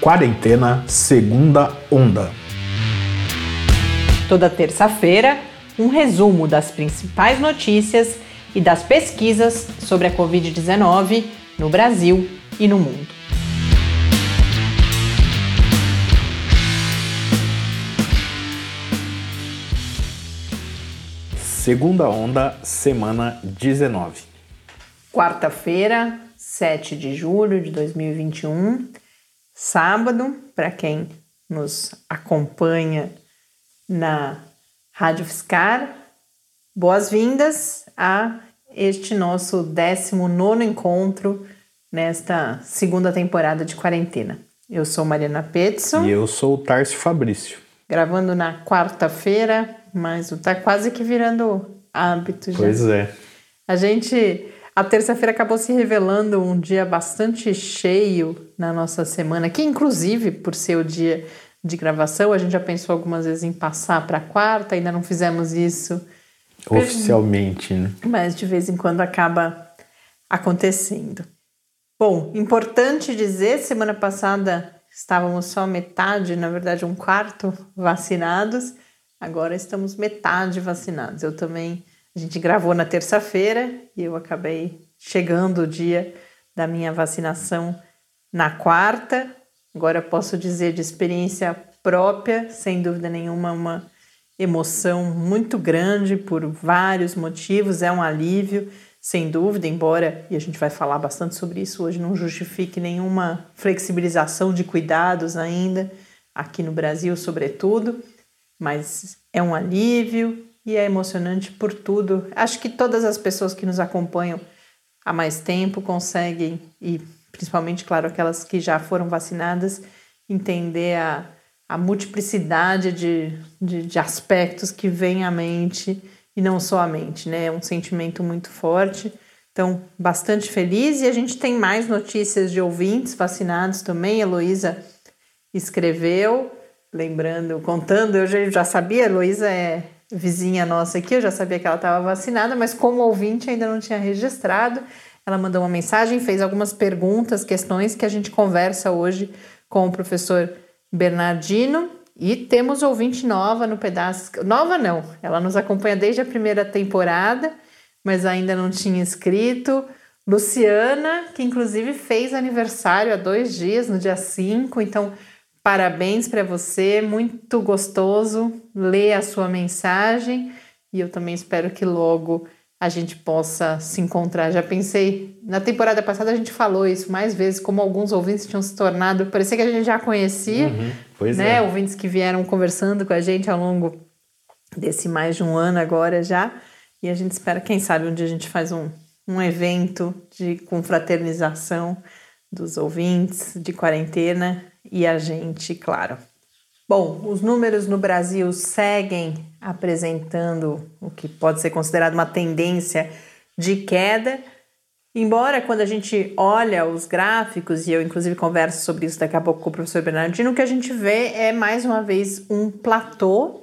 Quarentena Segunda Onda. Toda terça-feira, um resumo das principais notícias e das pesquisas sobre a Covid-19 no Brasil e no mundo. Segunda onda, semana 19. Quarta-feira, 7 de julho de 2021, sábado, para quem nos acompanha na Rádio Fiscar, boas-vindas a este nosso 19 encontro nesta segunda temporada de quarentena. Eu sou Mariana Petson. E eu sou o Tarcio Fabrício. Gravando na quarta-feira, mas tá quase que virando hábito já. Pois é. A gente. A terça-feira acabou se revelando um dia bastante cheio na nossa semana, que inclusive, por ser o dia de gravação, a gente já pensou algumas vezes em passar para quarta, ainda não fizemos isso oficialmente, né? Mas de vez em quando acaba acontecendo. Bom, importante dizer, semana passada estávamos só metade, na verdade um quarto vacinados. Agora estamos metade vacinados. Eu também, a gente gravou na terça-feira e eu acabei chegando o dia da minha vacinação na quarta. Agora posso dizer de experiência própria, sem dúvida nenhuma, uma emoção muito grande por vários motivos, é um alívio, sem dúvida, embora, e a gente vai falar bastante sobre isso hoje, não justifique nenhuma flexibilização de cuidados ainda, aqui no Brasil, sobretudo mas é um alívio e é emocionante por tudo. Acho que todas as pessoas que nos acompanham há mais tempo conseguem, e principalmente, claro, aquelas que já foram vacinadas, entender a, a multiplicidade de, de, de aspectos que vem à mente e não só à mente, né? É um sentimento muito forte. Então, bastante feliz e a gente tem mais notícias de ouvintes vacinados também. Heloísa escreveu lembrando, contando, eu já, sabia, Heloísa é vizinha nossa aqui, eu já sabia que ela estava vacinada, mas como ouvinte ainda não tinha registrado. Ela mandou uma mensagem, fez algumas perguntas, questões que a gente conversa hoje com o professor Bernardino. E temos ouvinte nova no pedaço. Nova não, ela nos acompanha desde a primeira temporada, mas ainda não tinha escrito. Luciana, que inclusive fez aniversário há dois dias, no dia 5, então Parabéns para você, muito gostoso ler a sua mensagem e eu também espero que logo a gente possa se encontrar. Já pensei, na temporada passada a gente falou isso mais vezes, como alguns ouvintes tinham se tornado, parecia que a gente já conhecia, uhum, pois né? É. Ouvintes que vieram conversando com a gente ao longo desse mais de um ano agora já. E a gente espera, quem sabe, um dia a gente faz um, um evento de confraternização dos ouvintes de quarentena e a gente, claro. Bom, os números no Brasil seguem apresentando o que pode ser considerado uma tendência de queda, embora quando a gente olha os gráficos, e eu inclusive converso sobre isso daqui a pouco com o professor Bernardino, o que a gente vê é mais uma vez um platô,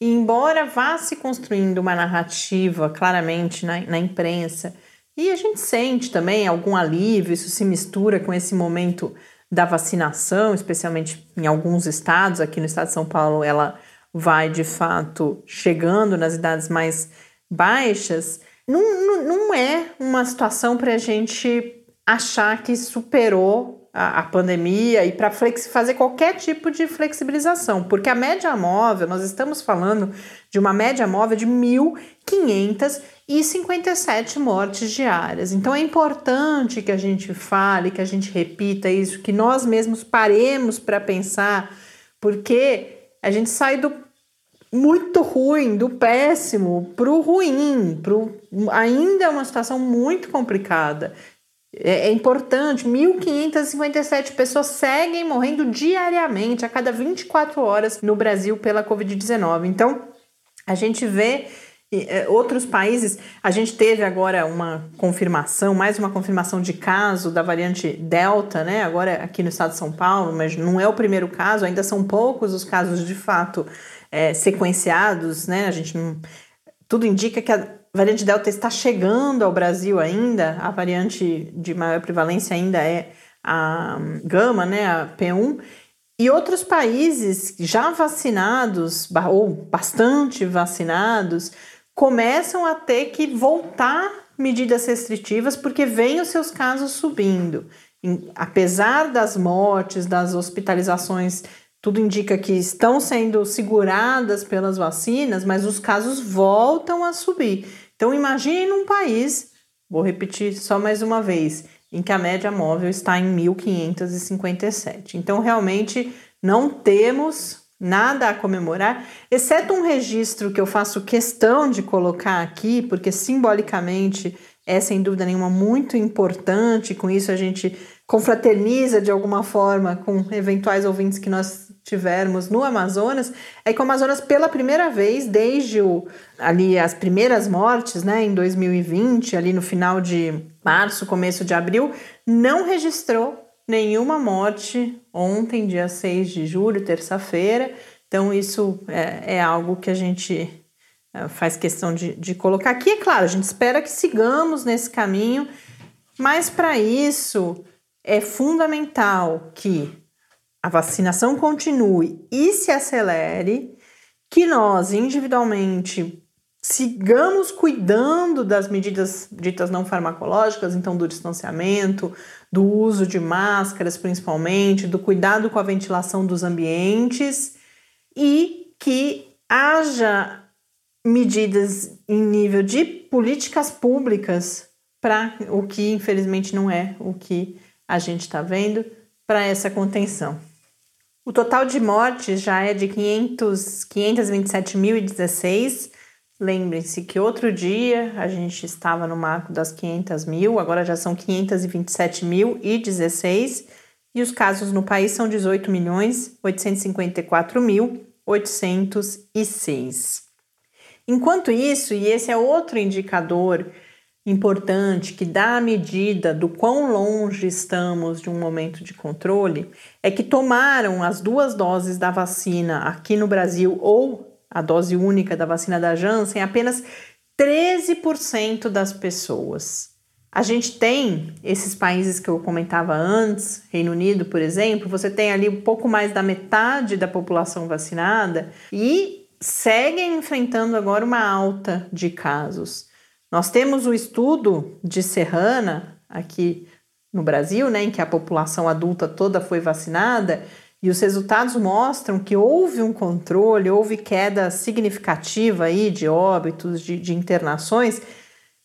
e embora vá se construindo uma narrativa claramente na, na imprensa, e a gente sente também algum alívio, isso se mistura com esse momento da vacinação, especialmente em alguns estados, aqui no estado de São Paulo, ela vai de fato chegando nas idades mais baixas, não, não, não é uma situação para a gente achar que superou a, pandemia e para fazer qualquer tipo de flexibilização, porque a média móvel, nós estamos falando de uma média móvel de 1.500 e 57 mortes diárias. Então é importante que a gente fale, que a gente repita isso, que nós mesmos paremos para pensar, porque a gente sai do muito ruim, do péssimo para o ruim, pro, ainda é uma situação muito complicada. É, é importante, 1.557 pessoas seguem morrendo diariamente, a cada 24 horas no Brasil pela Covid-19. Então, a gente vê é, outros países, a gente teve agora uma confirmação, mais uma confirmação de caso da variante Delta, né? Agora aqui no estado de São Paulo, mas não é o primeiro caso, ainda são poucos os casos de fato é, sequenciados, né? A gente não. Tudo indica que a variante Delta está chegando ao Brasil ainda, a variante de maior prevalência ainda é a gama, né, a P1, e outros países já vacinados, ou bastante vacinados, começam a ter que voltar medidas restritivas porque vêm os seus casos subindo. Apesar das mortes, das hospitalizações, tudo indica que estão sendo seguradas pelas vacinas, mas os casos voltam a subir. Então imagine um país, vou repetir só mais uma vez, em que a média móvel está em 1557. Então realmente não temos nada a comemorar, exceto um registro que eu faço questão de colocar aqui, porque simbolicamente é sem dúvida nenhuma muito importante, com isso a gente confraterniza de alguma forma com eventuais ouvintes que nós tivermos no Amazonas, é que o Amazonas pela primeira vez desde o, ali as primeiras mortes, né, em 2020, ali no final de março, começo de abril, não registrou nenhuma morte ontem, dia 6 de julho, terça-feira. Então, isso é, é, algo que a gente é, faz questão de, de colocar aqui. É claro, a gente espera que sigamos nesse caminho, mas para isso é fundamental que a vacinação continue e se acelere, que nós individualmente sigamos cuidando das medidas ditas não farmacológicas, então do distanciamento, do uso de máscaras principalmente, do cuidado com a ventilação dos ambientes e que haja medidas em nível de políticas públicas para o que infelizmente não é o que a gente está vendo para essa contenção. O total de mortes já é de 500, 527.016 Lembrem-se que outro dia a gente estava no marco das 500 mil, agora já são 527 mil e 16, e os casos no país são 18 milhões 854 mil 806. Enquanto isso, e esse é outro indicador importante que dá a medida do quão longe estamos de um momento de controle, é que tomaram as duas doses da vacina aqui no Brasil ou a dose única da vacina da Janssen, apenas 13% das pessoas. A gente tem esses países que eu comentava antes, Reino Unido, por exemplo, você tem ali um pouco mais da metade da população vacinada e seguem enfrentando agora uma alta de casos. Nós temos o estudo de Serrana aqui no Brasil, né, em que a população adulta toda foi vacinada, e os resultados mostram que houve um controle, houve queda significativa aí de óbitos, de, de internações,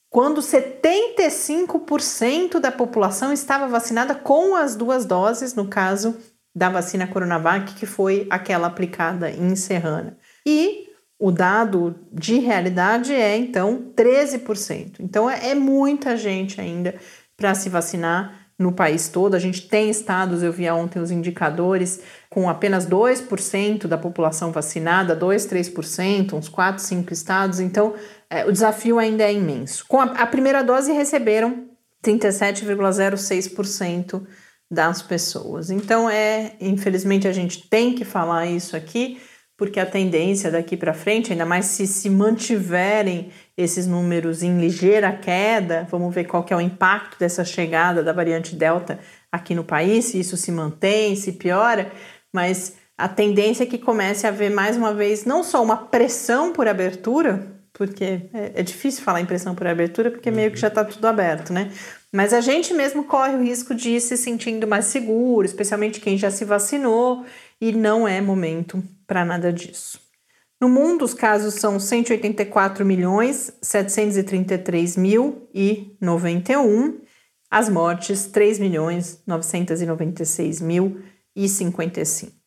quando 75% da população estava vacinada com as duas doses, no caso da vacina Coronavac, que foi aquela aplicada em Serrana. E o dado de realidade é, então, 13%. Então, é, é muita gente ainda para se vacinar no país todo. A gente tem estados, eu vi ontem os indicadores, com apenas 2% da população vacinada, 2, 3%, uns 4, 5 estados. Então, é, o desafio ainda é imenso. Com a, a primeira dose receberam 37,06% das pessoas. Então, é, infelizmente, a gente tem que falar isso aqui, porque a tendência daqui para frente, ainda mais se se mantiverem esses números em ligeira queda, vamos ver qual que é o impacto dessa chegada da variante Delta aqui no país, se isso se mantém, se piora, mas a tendência é que comece a haver mais uma vez não só uma pressão por abertura, porque é, é difícil falar em pressão por abertura, porque meio que já está tudo aberto, né? Mas a gente mesmo corre o risco de ir se sentindo mais seguro, especialmente quem já se vacinou, e não é momento para nada disso. No mundo, os casos são 184 milhões 733 mil e 91. As mortes, 3 milhões 996 mil e 55.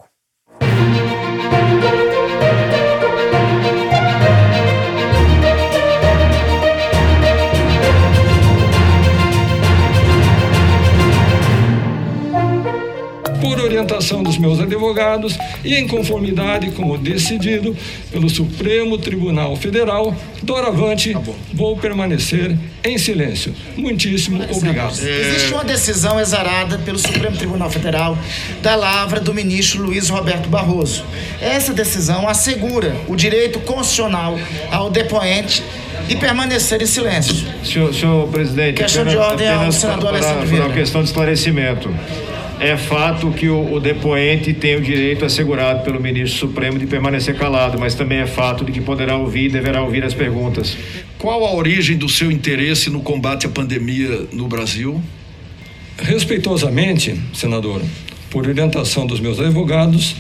Orientação dos meus advogados e em conformidade com o decidido pelo Supremo Tribunal Federal, doravante tá vou permanecer em silêncio. Muitíssimo obrigado. Existe uma decisão exarada pelo Supremo Tribunal Federal da lavra do ministro Luiz Roberto Barroso. Essa decisão assegura o direito constitucional ao depoente de permanecer em silêncio. Senhor, senhor presidente, Questão de ordem ao apenas senador para, Alessandro Vieira. uma questão de esclarecimento. É fato que o, o depoente tem o direito assegurado pelo ministro Supremo de permanecer calado, mas também é fato de que poderá ouvir e deverá ouvir as perguntas. Qual a origem do seu interesse no combate à pandemia no Brasil? Respeitosamente, senador, por orientação dos meus advogados,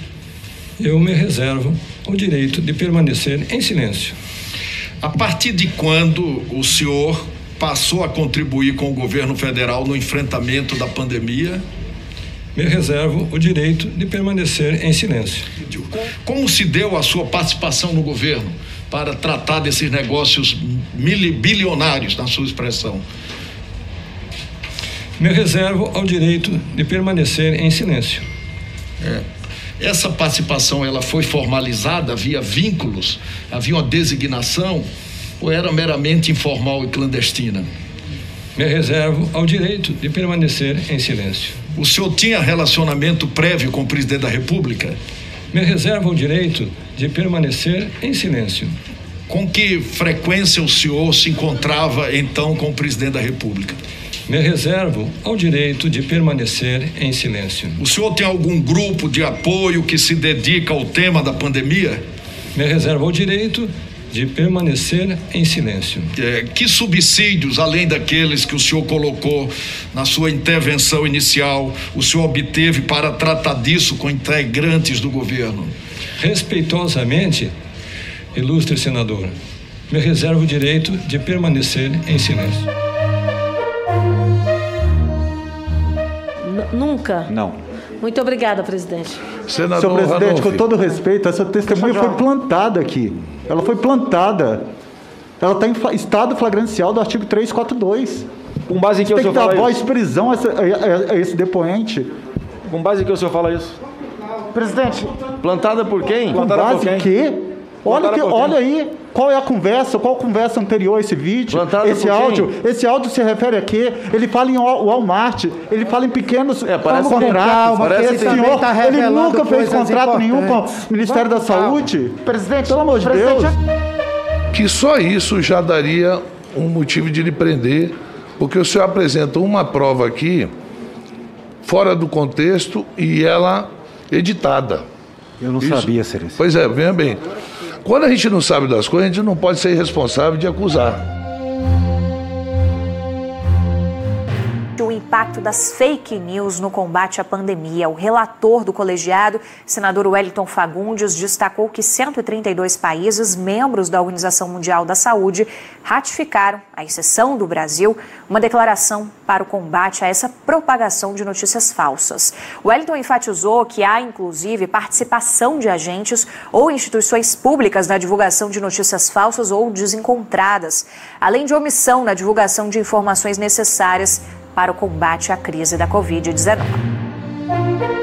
eu me reservo o direito de permanecer em silêncio. A partir de quando o senhor passou a contribuir com o governo federal no enfrentamento da pandemia? Me reservo o direito de permanecer em silêncio. Como se deu a sua participação no governo para tratar desses negócios bilionários, na sua expressão? Me reservo ao direito de permanecer em silêncio. É. Essa participação ela foi formalizada, havia vínculos, havia uma designação ou era meramente informal e clandestina? Me reservo ao direito de permanecer em silêncio. O senhor tinha relacionamento prévio com o presidente da República? Me reservo o direito de permanecer em silêncio. Com que frequência o senhor se encontrava então com o presidente da República? Me reservo ao direito de permanecer em silêncio. O senhor tem algum grupo de apoio que se dedica ao tema da pandemia? Me reservo o direito de permanecer em silêncio. É, que subsídios, além daqueles que o senhor colocou na sua intervenção inicial, o senhor obteve para tratar disso com integrantes do governo? Respeitosamente, ilustre senador, me reservo o direito de permanecer em silêncio. N- nunca? Não. Muito obrigada, presidente. Senador Senhor presidente, Ranolfi. com todo respeito, essa testemunha foi plantada aqui. Ela foi plantada. Ela está em estado flagrancial do artigo 342. Com base em que o Tem senhor que dar fala voz isso? e prisão a esse, a- a- a esse depoente. Com base em que o senhor fala isso? Presidente. Plantada por quem? Com Plantada base por em quem? quê? Olha, que, olha aí, qual é a conversa, qual conversa anterior a esse vídeo, Plantada esse por quem? áudio, esse áudio se refere a quê? Ele fala em Wal- Walmart, ele fala em pequenos É, parece contratos. calma, Parece que esse senhor, tá ele nunca fez contrato nenhum com o Ministério da Vamos calma. Saúde. Presidente, pelo amor de Deus. que só isso já daria um motivo de lhe prender, porque o senhor apresenta uma prova aqui fora do contexto e ela editada. Eu não sabia, Ceres. Pois é, venha bem. Quando a gente não sabe das coisas, a gente não pode ser irresponsável de acusar. Impacto das fake news no combate à pandemia. O relator do colegiado, senador Wellington Fagundes, destacou que 132 países membros da Organização Mundial da Saúde ratificaram, à exceção do Brasil, uma declaração para o combate a essa propagação de notícias falsas. Wellington enfatizou que há, inclusive, participação de agentes ou instituições públicas na divulgação de notícias falsas ou desencontradas, além de omissão na divulgação de informações necessárias para o combate à crise da Covid-19.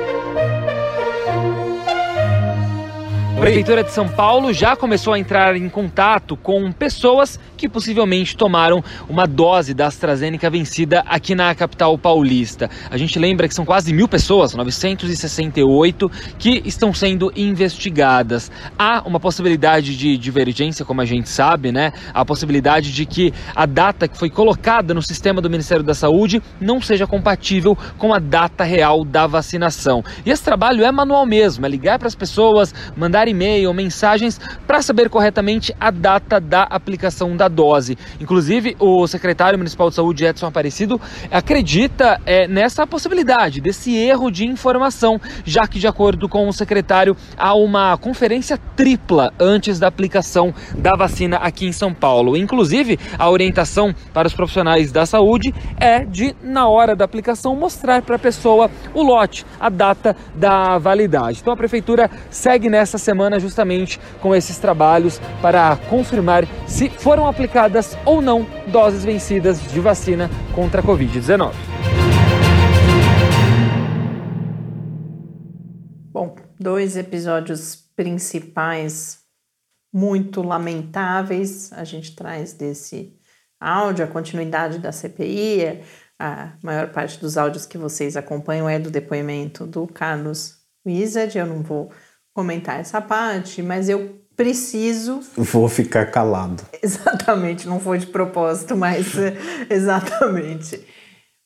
A Prefeitura de São Paulo já começou a entrar em contato com pessoas que possivelmente tomaram uma dose da AstraZeneca vencida aqui na capital paulista. A gente lembra que são quase mil pessoas, 968, que estão sendo investigadas. Há uma possibilidade de divergência, como a gente sabe, né? A possibilidade de que a data que foi colocada no sistema do Ministério da Saúde não seja compatível com a data real da vacinação. E esse trabalho é manual mesmo, é ligar para as pessoas, mandar e-mail, mensagens para saber corretamente a data da aplicação da dose. Inclusive, o secretário municipal de saúde, Edson Aparecido, acredita é, nessa possibilidade, desse erro de informação, já que, de acordo com o secretário, há uma conferência tripla antes da aplicação da vacina aqui em São Paulo. Inclusive, a orientação para os profissionais da saúde é de, na hora da aplicação, mostrar para a pessoa o lote, a data da validade. Então, a prefeitura segue nessa semana justamente com esses trabalhos para confirmar se foram aplicadas ou não doses vencidas de vacina contra a Covid-19. Bom, dois episódios principais muito lamentáveis. A gente traz desse áudio a continuidade da CPI. A maior parte dos áudios que vocês acompanham é do depoimento do Carlos Wizard. Eu não vou comentar essa parte, mas eu preciso. Vou ficar calado. Exatamente, não foi de propósito, mas é, exatamente.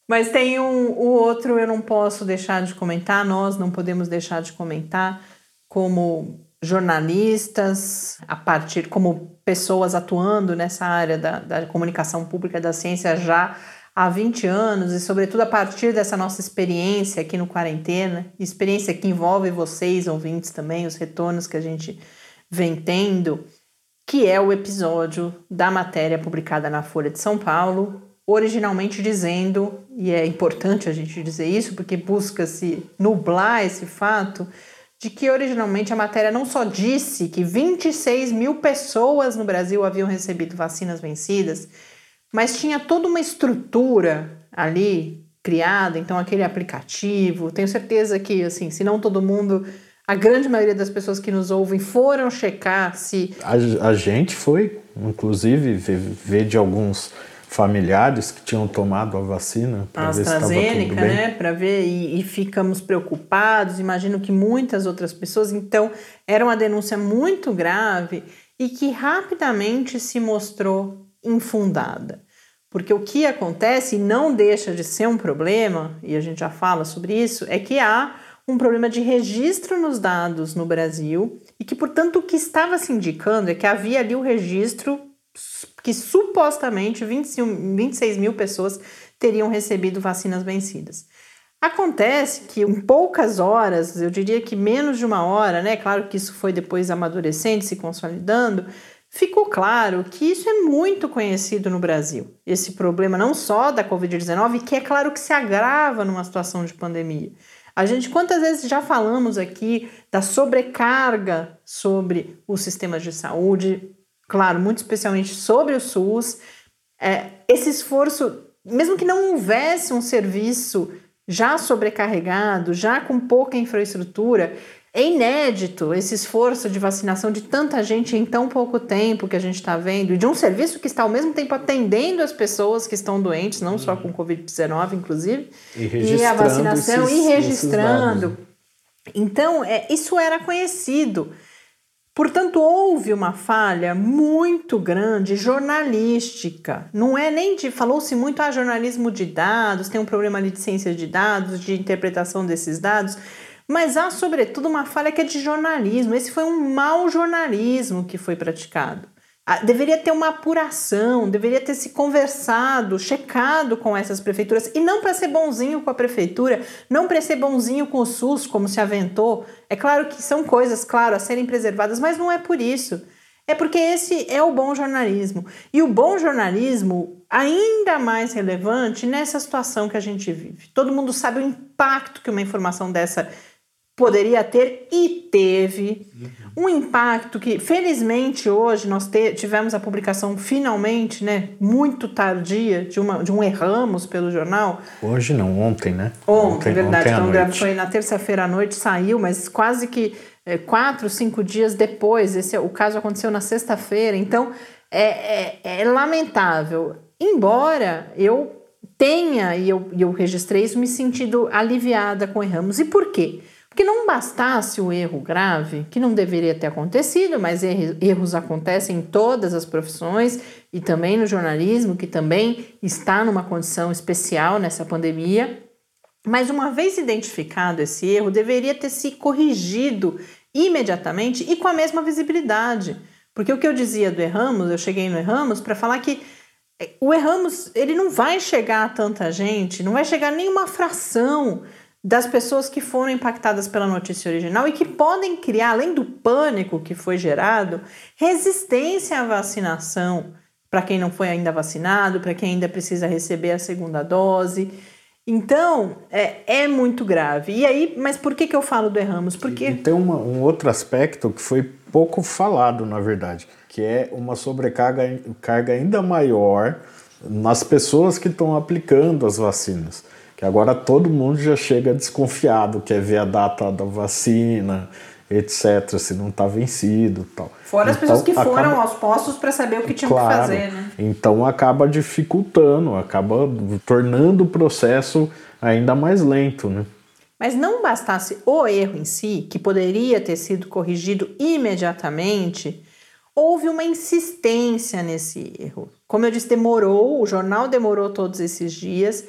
Mas tem um, o outro eu não posso deixar de comentar, nós não podemos deixar de comentar como jornalistas, a partir como pessoas atuando nessa área da, da comunicação pública da ciência já há 20 anos e sobretudo a partir dessa nossa experiência aqui no quarentena, experiência que envolve vocês ouvintes também, os retornos que a gente vem tendo, que é o episódio da matéria publicada na Folha de São Paulo, originalmente dizendo, e é importante a gente dizer isso, porque busca-se nublar esse fato, de que originalmente a matéria não só disse que 26 mil pessoas no Brasil haviam recebido vacinas vencidas, mas tinha toda uma estrutura ali criada, então aquele aplicativo, tenho certeza que, assim, se não todo mundo a grande maioria das pessoas que nos ouvem foram checar se. A, a gente foi, inclusive, ver, ver, de alguns familiares que tinham tomado a vacina para ver se estava tudo bem. né? Para ver e, e, ficamos preocupados. Imagino que muitas outras pessoas. Então, era uma denúncia muito grave e que rapidamente se mostrou infundada. Porque o que acontece, e não deixa de ser um problema, e a gente já fala sobre isso, é que há um problema de registro nos dados no Brasil e que, portanto, o que estava se indicando é que havia ali o registro que supostamente 25, 26 mil pessoas teriam recebido vacinas vencidas. Acontece que em poucas horas, eu diria que menos de uma hora, né? Claro que isso foi depois amadurecendo, se consolidando, ficou claro que isso é muito conhecido no Brasil. Esse problema não só da Covid-19, que é claro que se agrava numa situação de pandemia. A gente, quantas vezes já falamos aqui da sobrecarga sobre os sistemas de saúde, claro, muito especialmente sobre o SUS, é, esse esforço, mesmo que não houvesse um serviço já sobrecarregado, já com pouca infraestrutura, é inédito esse esforço de vacinação de tanta gente em tão pouco tempo que a gente está vendo, e de um serviço que está ao mesmo tempo atendendo as pessoas que estão doentes, não só com Covid-19, inclusive, e, e a vacinação esses, e registrando. Então, é, isso era conhecido. Portanto, houve uma falha muito grande jornalística. Não é nem de. Falou-se muito a ah, jornalismo de dados, tem um problema ali de ciência de dados, de interpretação desses dados. Mas há, sobretudo, uma falha que é de jornalismo. Esse foi um mau jornalismo que foi praticado. Ah, deveria ter uma apuração, deveria ter se conversado, checado com essas prefeituras, e não para ser bonzinho com a prefeitura, não para ser bonzinho com o SUS, como se aventou. É claro que são coisas, claro, a serem preservadas, mas não é por isso. É porque esse é o bom jornalismo. E o bom jornalismo, ainda mais relevante nessa situação que a gente vive. Todo mundo sabe o impacto que uma informação dessa poderia ter e teve um impacto que felizmente hoje nós tivemos a publicação finalmente, né, muito tardia de uma de um erramos pelo jornal. Hoje não, ontem, né? Ontem, ontem verdade. Ontem então foi na terça-feira à noite saiu, mas quase que é, quatro, cinco dias depois. Esse o caso aconteceu na sexta-feira. Então é, é, é lamentável. Embora eu tenha e eu, eu registrei isso me sentindo aliviada com erramos. E por quê? Porque não bastasse o erro grave, que não deveria ter acontecido, mas erros acontecem em todas as profissões e também no jornalismo, que também está numa condição especial nessa pandemia. Mas uma vez identificado esse erro, deveria ter se corrigido imediatamente e com a mesma visibilidade. Porque o que eu dizia do Erramos, eu cheguei no Erramos para falar que eh, o Erramos ele não vai chegar a tanta gente, não vai chegar nem uma fração das pessoas que foram impactadas pela notícia original e que podem criar, além do pânico que foi gerado, resistência à vacinação para quem não foi ainda vacinado, para quem ainda precisa receber a segunda dose. Então, é, é muito grave. E aí, mas por que, que eu falo do erramos? Porque. E tem uma, um outro aspecto que foi pouco falado, na verdade, que é uma sobrecarga carga ainda maior nas pessoas que estão aplicando as vacinas que agora todo mundo já chega desconfiado, quer ver a data da vacina, etc., se não está vencido tal. Fora então, as pessoas que foram acaba... aos postos para saber o que tinham claro, que fazer, né? Então acaba dificultando, acaba tornando o processo ainda mais lento, né? Mas não bastasse o erro em si, que poderia ter sido corrigido imediatamente, houve uma insistência nesse erro. Como eu disse, demorou, o jornal demorou todos esses dias.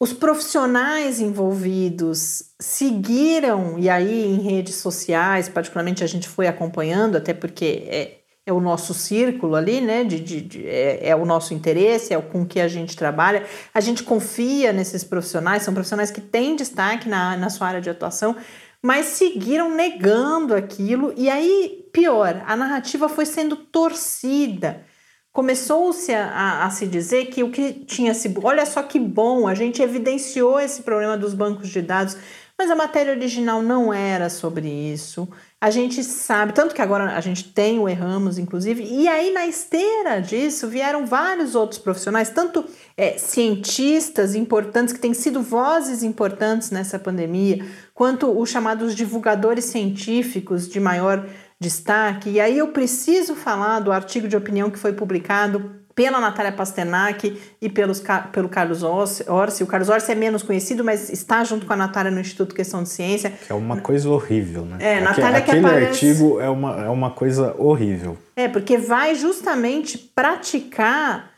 Os profissionais envolvidos seguiram, e aí em redes sociais, particularmente a gente foi acompanhando, até porque é, é o nosso círculo ali, né? De, de, de é, é, o nosso interesse, é o com que a gente trabalha. A gente confia nesses profissionais, são profissionais que têm destaque na, na sua área de atuação, mas seguiram negando aquilo, e aí, pior, a narrativa foi sendo torcida. Começou-se a, a, se dizer que o que tinha se. Olha só que bom, a gente evidenciou esse problema dos bancos de dados, mas a matéria original não era sobre isso. A gente sabe, tanto que agora a gente tem o Erramos, inclusive, e aí na esteira disso vieram vários outros profissionais, tanto é, cientistas importantes, que têm sido vozes importantes nessa pandemia, quanto os chamados divulgadores científicos de maior destaque. E aí eu preciso falar do artigo de opinião que foi publicado pela Natália Pasternak e pelos, pelo Carlos Orsi. O Carlos Orsi é menos conhecido, mas está junto com a Natália no Instituto Questão de Ciência. Que é uma coisa horrível, né? É, Natália Aquele que aparece... artigo é uma, é uma coisa horrível. É, porque vai justamente praticar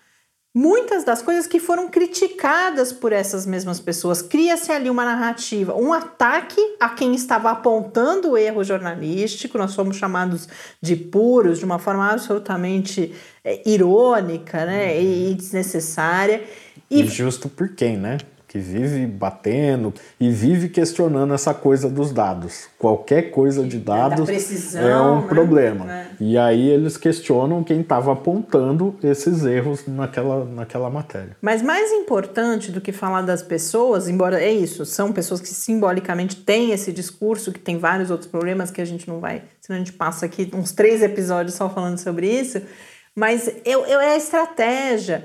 muitas das coisas que foram criticadas por essas mesmas pessoas. Cria-se ali uma narrativa, um ataque a quem estava apontando o erro jornalístico, nós somos chamados de puros, de uma forma absolutamente é, irônica né, e desnecessária. E, e justo por quem, né? Que vive batendo e vive questionando essa coisa dos dados. Qualquer coisa de dados precisão, é um né? problema. É. E aí eles questionam quem estava apontando esses erros naquela, naquela matéria. Mas mais importante do que falar das pessoas, embora é isso, são pessoas que simbolicamente têm esse discurso, que tem vários outros problemas que a gente não vai, senão a gente passa aqui uns três episódios só falando sobre isso, mas eu, eu é a estratégia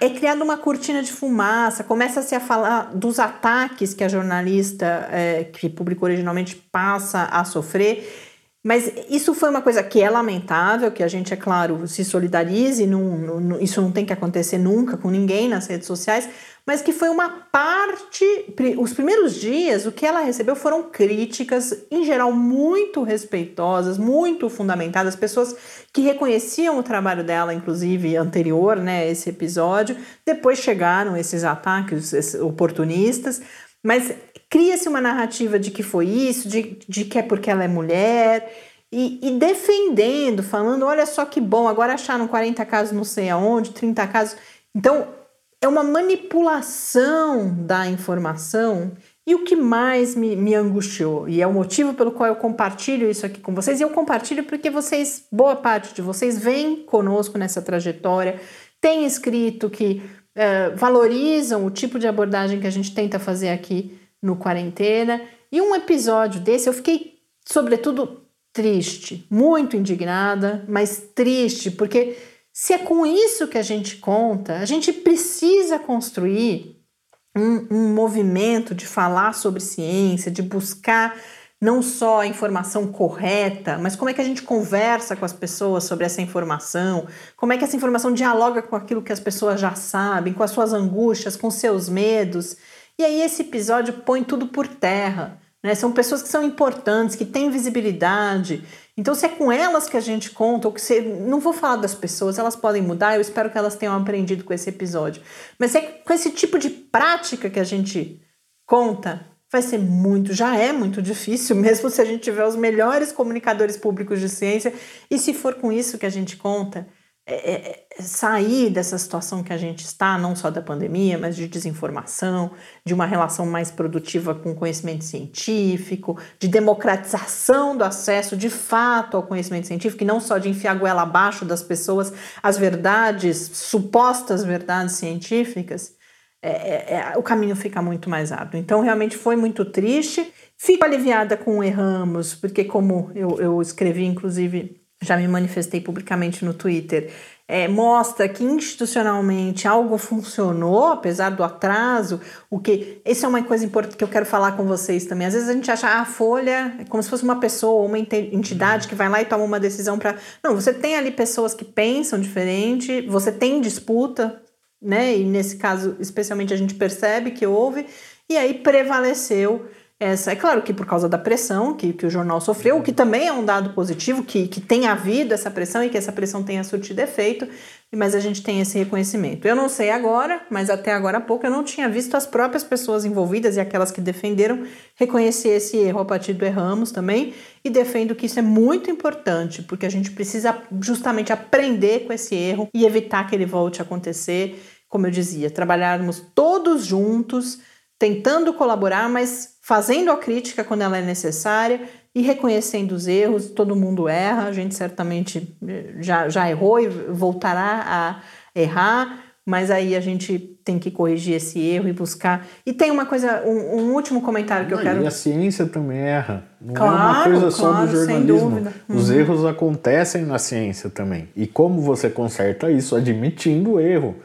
é criada uma cortina de fumaça, começa-se a falar dos ataques que a jornalista é, que publicou originalmente passa a sofrer. Mas isso foi uma coisa que é lamentável, que a gente, é claro, se solidarize, não, não, isso não tem que acontecer nunca com ninguém nas redes sociais, mas que foi uma parte. Os primeiros dias, o que ela recebeu foram críticas, em geral, muito respeitosas, muito fundamentadas, pessoas que reconheciam o trabalho dela, inclusive anterior, né, esse episódio. Depois chegaram esses ataques esses oportunistas, mas cria-se uma narrativa de que foi isso, de, de que é porque ela é mulher. E, e, defendendo, falando: olha só que bom, agora acharam 40 casos não sei aonde, 30 casos. Então, é uma manipulação da informação. E o que mais me, me angustiou, e é o motivo pelo qual eu compartilho isso aqui com vocês, e eu compartilho porque vocês, boa parte de vocês, vem conosco nessa trajetória, tem escrito que uh, valorizam o tipo de abordagem que a gente tenta fazer aqui no Quarentena. E um episódio desse eu fiquei, sobretudo, triste, muito indignada, mas triste, porque se é com isso que a gente conta, a gente precisa construir um, um movimento de falar sobre ciência, de buscar não só a informação correta, mas como é que a gente conversa com as pessoas sobre essa informação, como é que essa informação dialoga com aquilo que as pessoas já sabem, com as suas angústias, com seus medos. E aí esse episódio põe tudo por terra. Né? São pessoas que são importantes, que têm visibilidade então, se é com elas que a gente conta, ou que se, não vou falar das pessoas, elas podem mudar, eu espero que elas tenham aprendido com esse episódio. Mas é com esse tipo de prática que a gente conta, vai ser muito, já é muito difícil, mesmo se a gente tiver os melhores comunicadores públicos de ciência, e se for com isso que a gente conta, é, é, é, sair dessa situação que a gente está, não só da pandemia, mas de desinformação, de uma relação mais produtiva com conhecimento científico, de democratização do acesso de fato ao conhecimento científico, e não só de enfiar a goela abaixo das pessoas as verdades, supostas verdades científicas, é, é, é, o caminho fica muito mais árduo. Então, realmente foi muito triste. Fico aliviada com o Erramos, porque, como eu, eu escrevi, inclusive já me manifestei publicamente no Twitter, é, mostra que institucionalmente algo funcionou, apesar do atraso, o que. Isso é uma coisa importante que eu quero falar com vocês também. Às vezes a gente acha ah, a Folha é como se fosse uma pessoa, uma entidade que vai lá e toma uma decisão para. Não, você tem ali pessoas que pensam diferente, você tem disputa, né? E nesse caso, especialmente, a gente percebe que houve, e aí prevaleceu essa. É claro que por causa da pressão que, que o jornal sofreu, o que também é um dado positivo, que, que tenha havido essa pressão e que essa pressão tenha surtido efeito, mas a gente tem esse reconhecimento. Eu não sei agora, mas até agora há pouco eu não tinha visto as próprias pessoas envolvidas e aquelas que defenderam reconhecer esse erro a partir do erramos também e defendo que isso é muito importante, porque a gente precisa justamente aprender com esse erro e evitar que ele volte a acontecer. Como eu dizia, trabalharmos todos juntos, tentando colaborar, mas fazendo a crítica quando ela é necessária e reconhecendo os erros. Todo mundo erra, a gente certamente eh, já, já errou e voltará a errar, mas aí a gente tem que corrigir esse erro e buscar. E tem uma coisa, um, um último comentário que Não, eu quero. E a ciência também erra. Não claro, é uma coisa só claro, do jornalismo. Os uhum. erros acontecem na ciência também. E como você conserta isso? Admitindo o erro.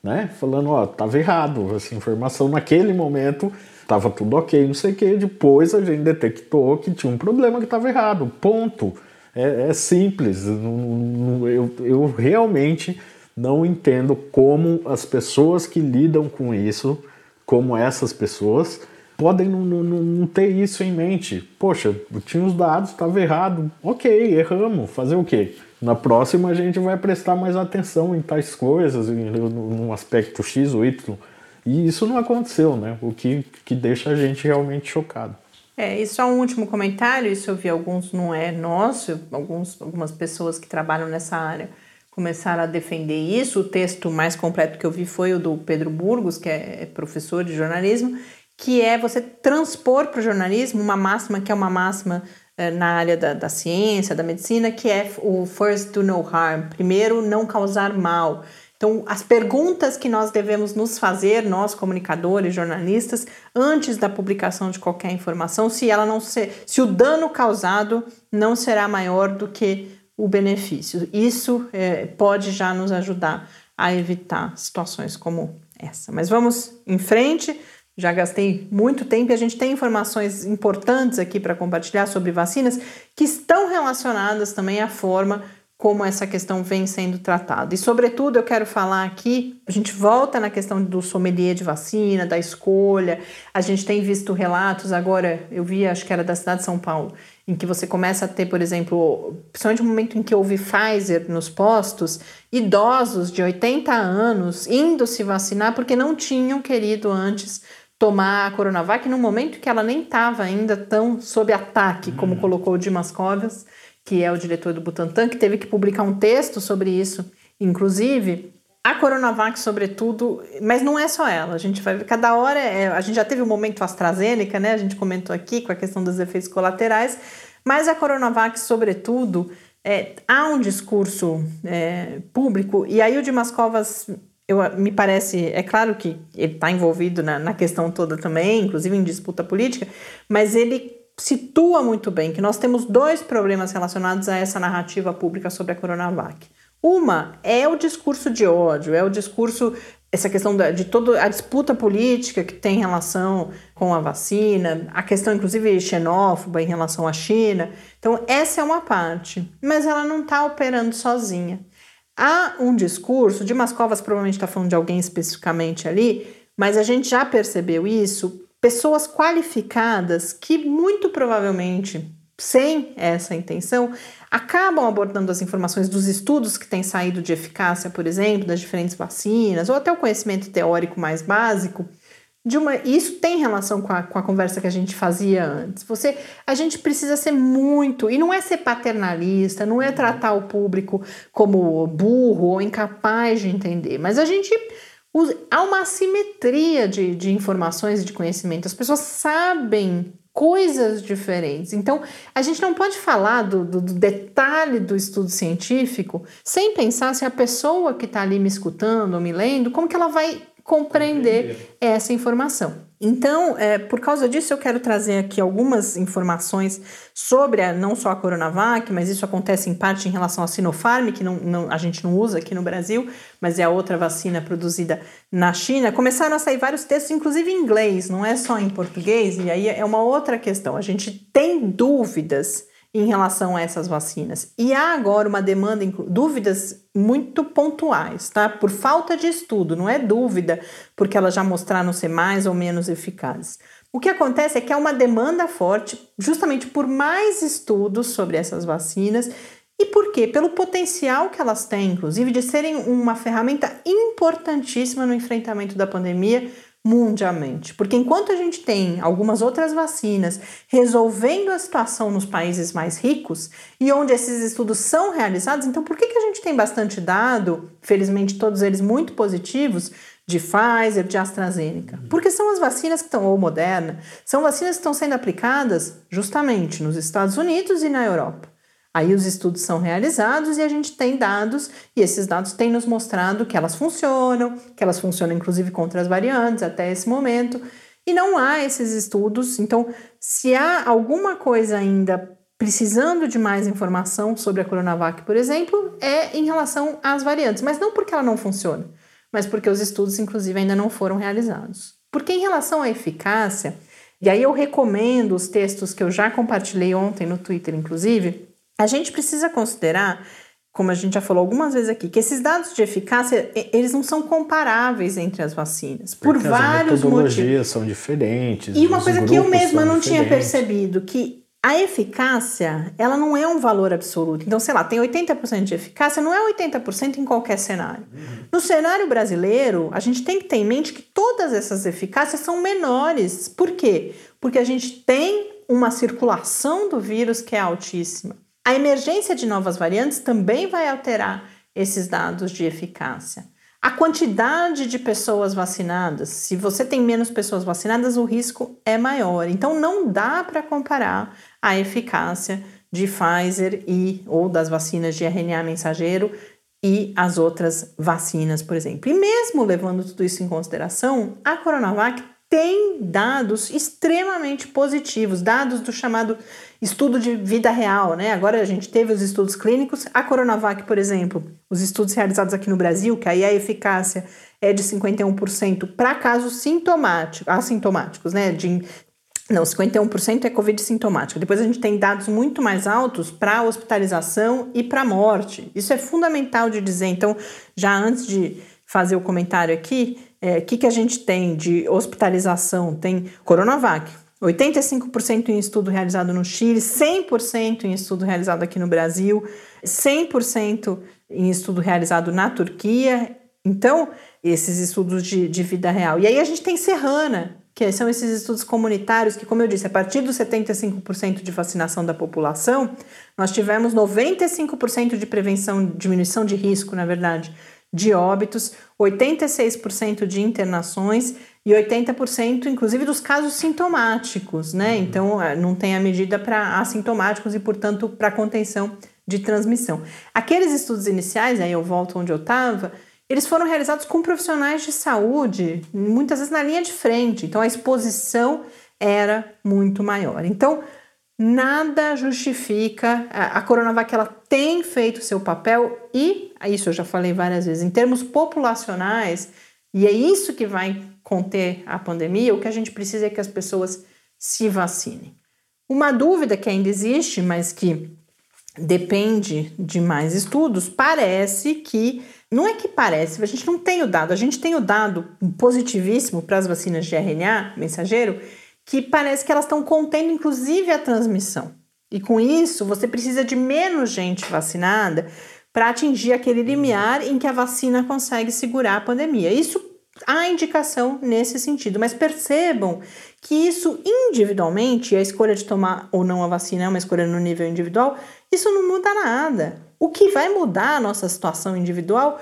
Né? Falando, ó, tava errado, essa informação naquele momento estava tudo ok, não sei o que. Depois a gente detectou que tinha um problema que estava errado. Ponto. É, é simples. Eu, eu realmente não entendo como as pessoas que lidam com isso, como essas pessoas, podem não, não, não ter isso em mente. Poxa, tinha os dados, estava errado. Ok, erramos. Fazer o quê? Na próxima a gente vai prestar mais atenção em tais coisas, num aspecto X ou Y. E isso não aconteceu, né? O que, que deixa a gente realmente chocado. É, e só um último comentário, isso eu vi alguns, não é nosso, alguns, algumas pessoas que trabalham nessa área começaram a defender isso. O texto mais completo que eu vi foi o do Pedro Burgos, que é professor de jornalismo, que é você transpor para o jornalismo uma máxima que é uma máxima eh, na área da, da ciência, da medicina, que é o first do no harm, primeiro não causar mal. Então, as perguntas que nós devemos nos fazer, nós comunicadores, jornalistas, antes da publicação de qualquer informação, se ela não ser, se o dano causado não será maior do que o benefício. Isso é, pode já nos ajudar a evitar situações como essa. Mas vamos em frente. Já gastei muito tempo e a gente tem informações importantes aqui para compartilhar sobre vacinas que estão relacionadas também à forma como essa questão vem sendo tratada. E, sobretudo, eu quero falar aqui, a gente volta na questão do sommelier de vacina, da escolha. A gente tem visto relatos agora, eu vi, acho que era da cidade de São Paulo, em que você começa a ter, por exemplo, principalmente no momento em que houve Pfizer nos postos, idosos de 80 anos indo se vacinar porque não tinham querido antes tomar a Coronavac no momento que ela nem estava ainda tão sob ataque, como colocou o Dimas Covas que é o diretor do Butantan, que teve que publicar um texto sobre isso, inclusive. A Coronavac, sobretudo, mas não é só ela. A gente vai ver, cada hora, é, a gente já teve o um momento AstraZeneca, né? A gente comentou aqui com a questão dos efeitos colaterais, mas a Coronavac, sobretudo, é, há um discurso é, público, e aí o Dimas Covas, eu, me parece, é claro que ele está envolvido na, na questão toda também, inclusive em disputa política, mas ele situa muito bem que nós temos dois problemas relacionados a essa narrativa pública sobre a Coronavac. Uma é o discurso de ódio, é o discurso, essa questão de toda a disputa política que tem relação com a vacina, a questão inclusive xenófoba em relação à China. Então, essa é uma parte, mas ela não está operando sozinha. Há um discurso, de Mascovas provavelmente está falando de alguém especificamente ali, mas a gente já percebeu isso pessoas qualificadas que muito provavelmente, sem essa intenção, acabam abordando as informações dos estudos que têm saído de eficácia, por exemplo, das diferentes vacinas, ou até o conhecimento teórico mais básico. De uma, isso tem relação com a, com a conversa que a gente fazia antes. Você, a gente precisa ser muito, e não é ser paternalista, não é tratar o público como burro ou incapaz de entender, mas a gente há uma assimetria de, de informações e de conhecimento. As pessoas sabem coisas diferentes. Então, a gente não pode falar do, do, do detalhe do estudo científico sem pensar se a pessoa que está ali me escutando ou me lendo, como que ela vai compreender essa informação. Então, é, por causa disso, eu quero trazer aqui algumas informações sobre a, não só a Coronavac, mas isso acontece em parte em relação à Sinopharm, que não, não, a gente não usa aqui no Brasil, mas é a outra vacina produzida na China. Começaram a sair vários textos, inclusive em inglês, não é só em português, e aí é uma outra questão. A gente tem dúvidas em relação a essas vacinas. E há agora uma demanda, dúvidas muito pontuais, tá? Por falta de estudo, não é dúvida porque elas já mostraram ser mais ou menos eficazes. O que acontece é que há uma demanda forte, justamente por mais estudos sobre essas vacinas. E por quê? Pelo potencial que elas têm, inclusive, de serem uma ferramenta importantíssima no enfrentamento da pandemia mundialmente. Porque enquanto a gente tem algumas outras vacinas resolvendo a situação nos países mais ricos e onde esses estudos são realizados, então por que, que a gente tem bastante dado, felizmente todos eles muito positivos, de Pfizer, de AstraZeneca? Porque são as vacinas que estão, ou Moderna, são vacinas que estão sendo aplicadas justamente nos Estados Unidos e na Europa. Aí os estudos são realizados e a gente tem dados, e esses dados têm nos mostrado que elas funcionam, que elas funcionam inclusive contra as variantes até esse momento, e não há esses estudos. Então, se há alguma coisa ainda precisando de mais informação sobre a Coronavac, por exemplo, é em relação às variantes, mas não porque ela não funciona, mas porque os estudos, inclusive, ainda não foram realizados. Porque em relação à eficácia, e aí eu recomendo os textos que eu já compartilhei ontem no Twitter, inclusive, a gente precisa considerar, como a gente já falou algumas vezes aqui, que esses dados de eficácia, eles não são comparáveis entre as vacinas, por Porque vários as metodologias motivos. são diferentes. E uma coisa que eu mesma não tinha percebido, que a eficácia, ela não é um valor absoluto. Então, sei lá, tem 80% de eficácia, não é 80% em qualquer cenário. No cenário brasileiro, a gente tem que ter em mente que todas essas eficácias são menores. Por quê? Porque a gente tem uma circulação do vírus que é altíssima. A emergência de novas variantes também vai alterar esses dados de eficácia. A quantidade de pessoas vacinadas, se você tem menos pessoas vacinadas, o risco é maior. Então não dá para comparar a eficácia de Pfizer e ou das vacinas de RNA mensageiro e as outras vacinas, por exemplo. E mesmo levando tudo isso em consideração, a Coronavac tem dados extremamente positivos, dados do chamado estudo de vida real, né? Agora a gente teve os estudos clínicos, a Coronavac, por exemplo, os estudos realizados aqui no Brasil, que aí a eficácia é de 51% para casos sintomáticos, assintomáticos, né? De não, 51% é Covid sintomática. Depois a gente tem dados muito mais altos para hospitalização e para morte. Isso é fundamental de dizer. Então, já antes de fazer o comentário aqui, o é, que, que a gente tem de hospitalização? Tem Coronavac, 85% em estudo realizado no Chile, 100% em estudo realizado aqui no Brasil, 100% em estudo realizado na Turquia. Então, esses estudos de, de vida real. E aí a gente tem Serrana, que são esses estudos comunitários que, como eu disse, a partir dos 75% de vacinação da população, nós tivemos 95% de prevenção, diminuição de risco, na verdade, de óbitos, 86% de internações e 80% inclusive dos casos sintomáticos, né? Então não tem a medida para assintomáticos e, portanto, para contenção de transmissão. Aqueles estudos iniciais, aí eu volto onde eu estava, eles foram realizados com profissionais de saúde, muitas vezes na linha de frente, então a exposição era muito maior. Então, nada justifica a, a Coronavac ela tem feito seu papel e isso eu já falei várias vezes em termos populacionais e é isso que vai conter a pandemia. O que a gente precisa é que as pessoas se vacinem. Uma dúvida que ainda existe, mas que depende de mais estudos, parece que não é que parece, a gente não tem o dado, a gente tem o dado positivíssimo para as vacinas de RNA mensageiro que parece que elas estão contendo inclusive a transmissão. E com isso, você precisa de menos gente vacinada para atingir aquele limiar em que a vacina consegue segurar a pandemia. Isso há indicação nesse sentido, mas percebam que isso individualmente, a escolha de tomar ou não a vacina é uma escolha no nível individual, isso não muda nada. O que vai mudar a nossa situação individual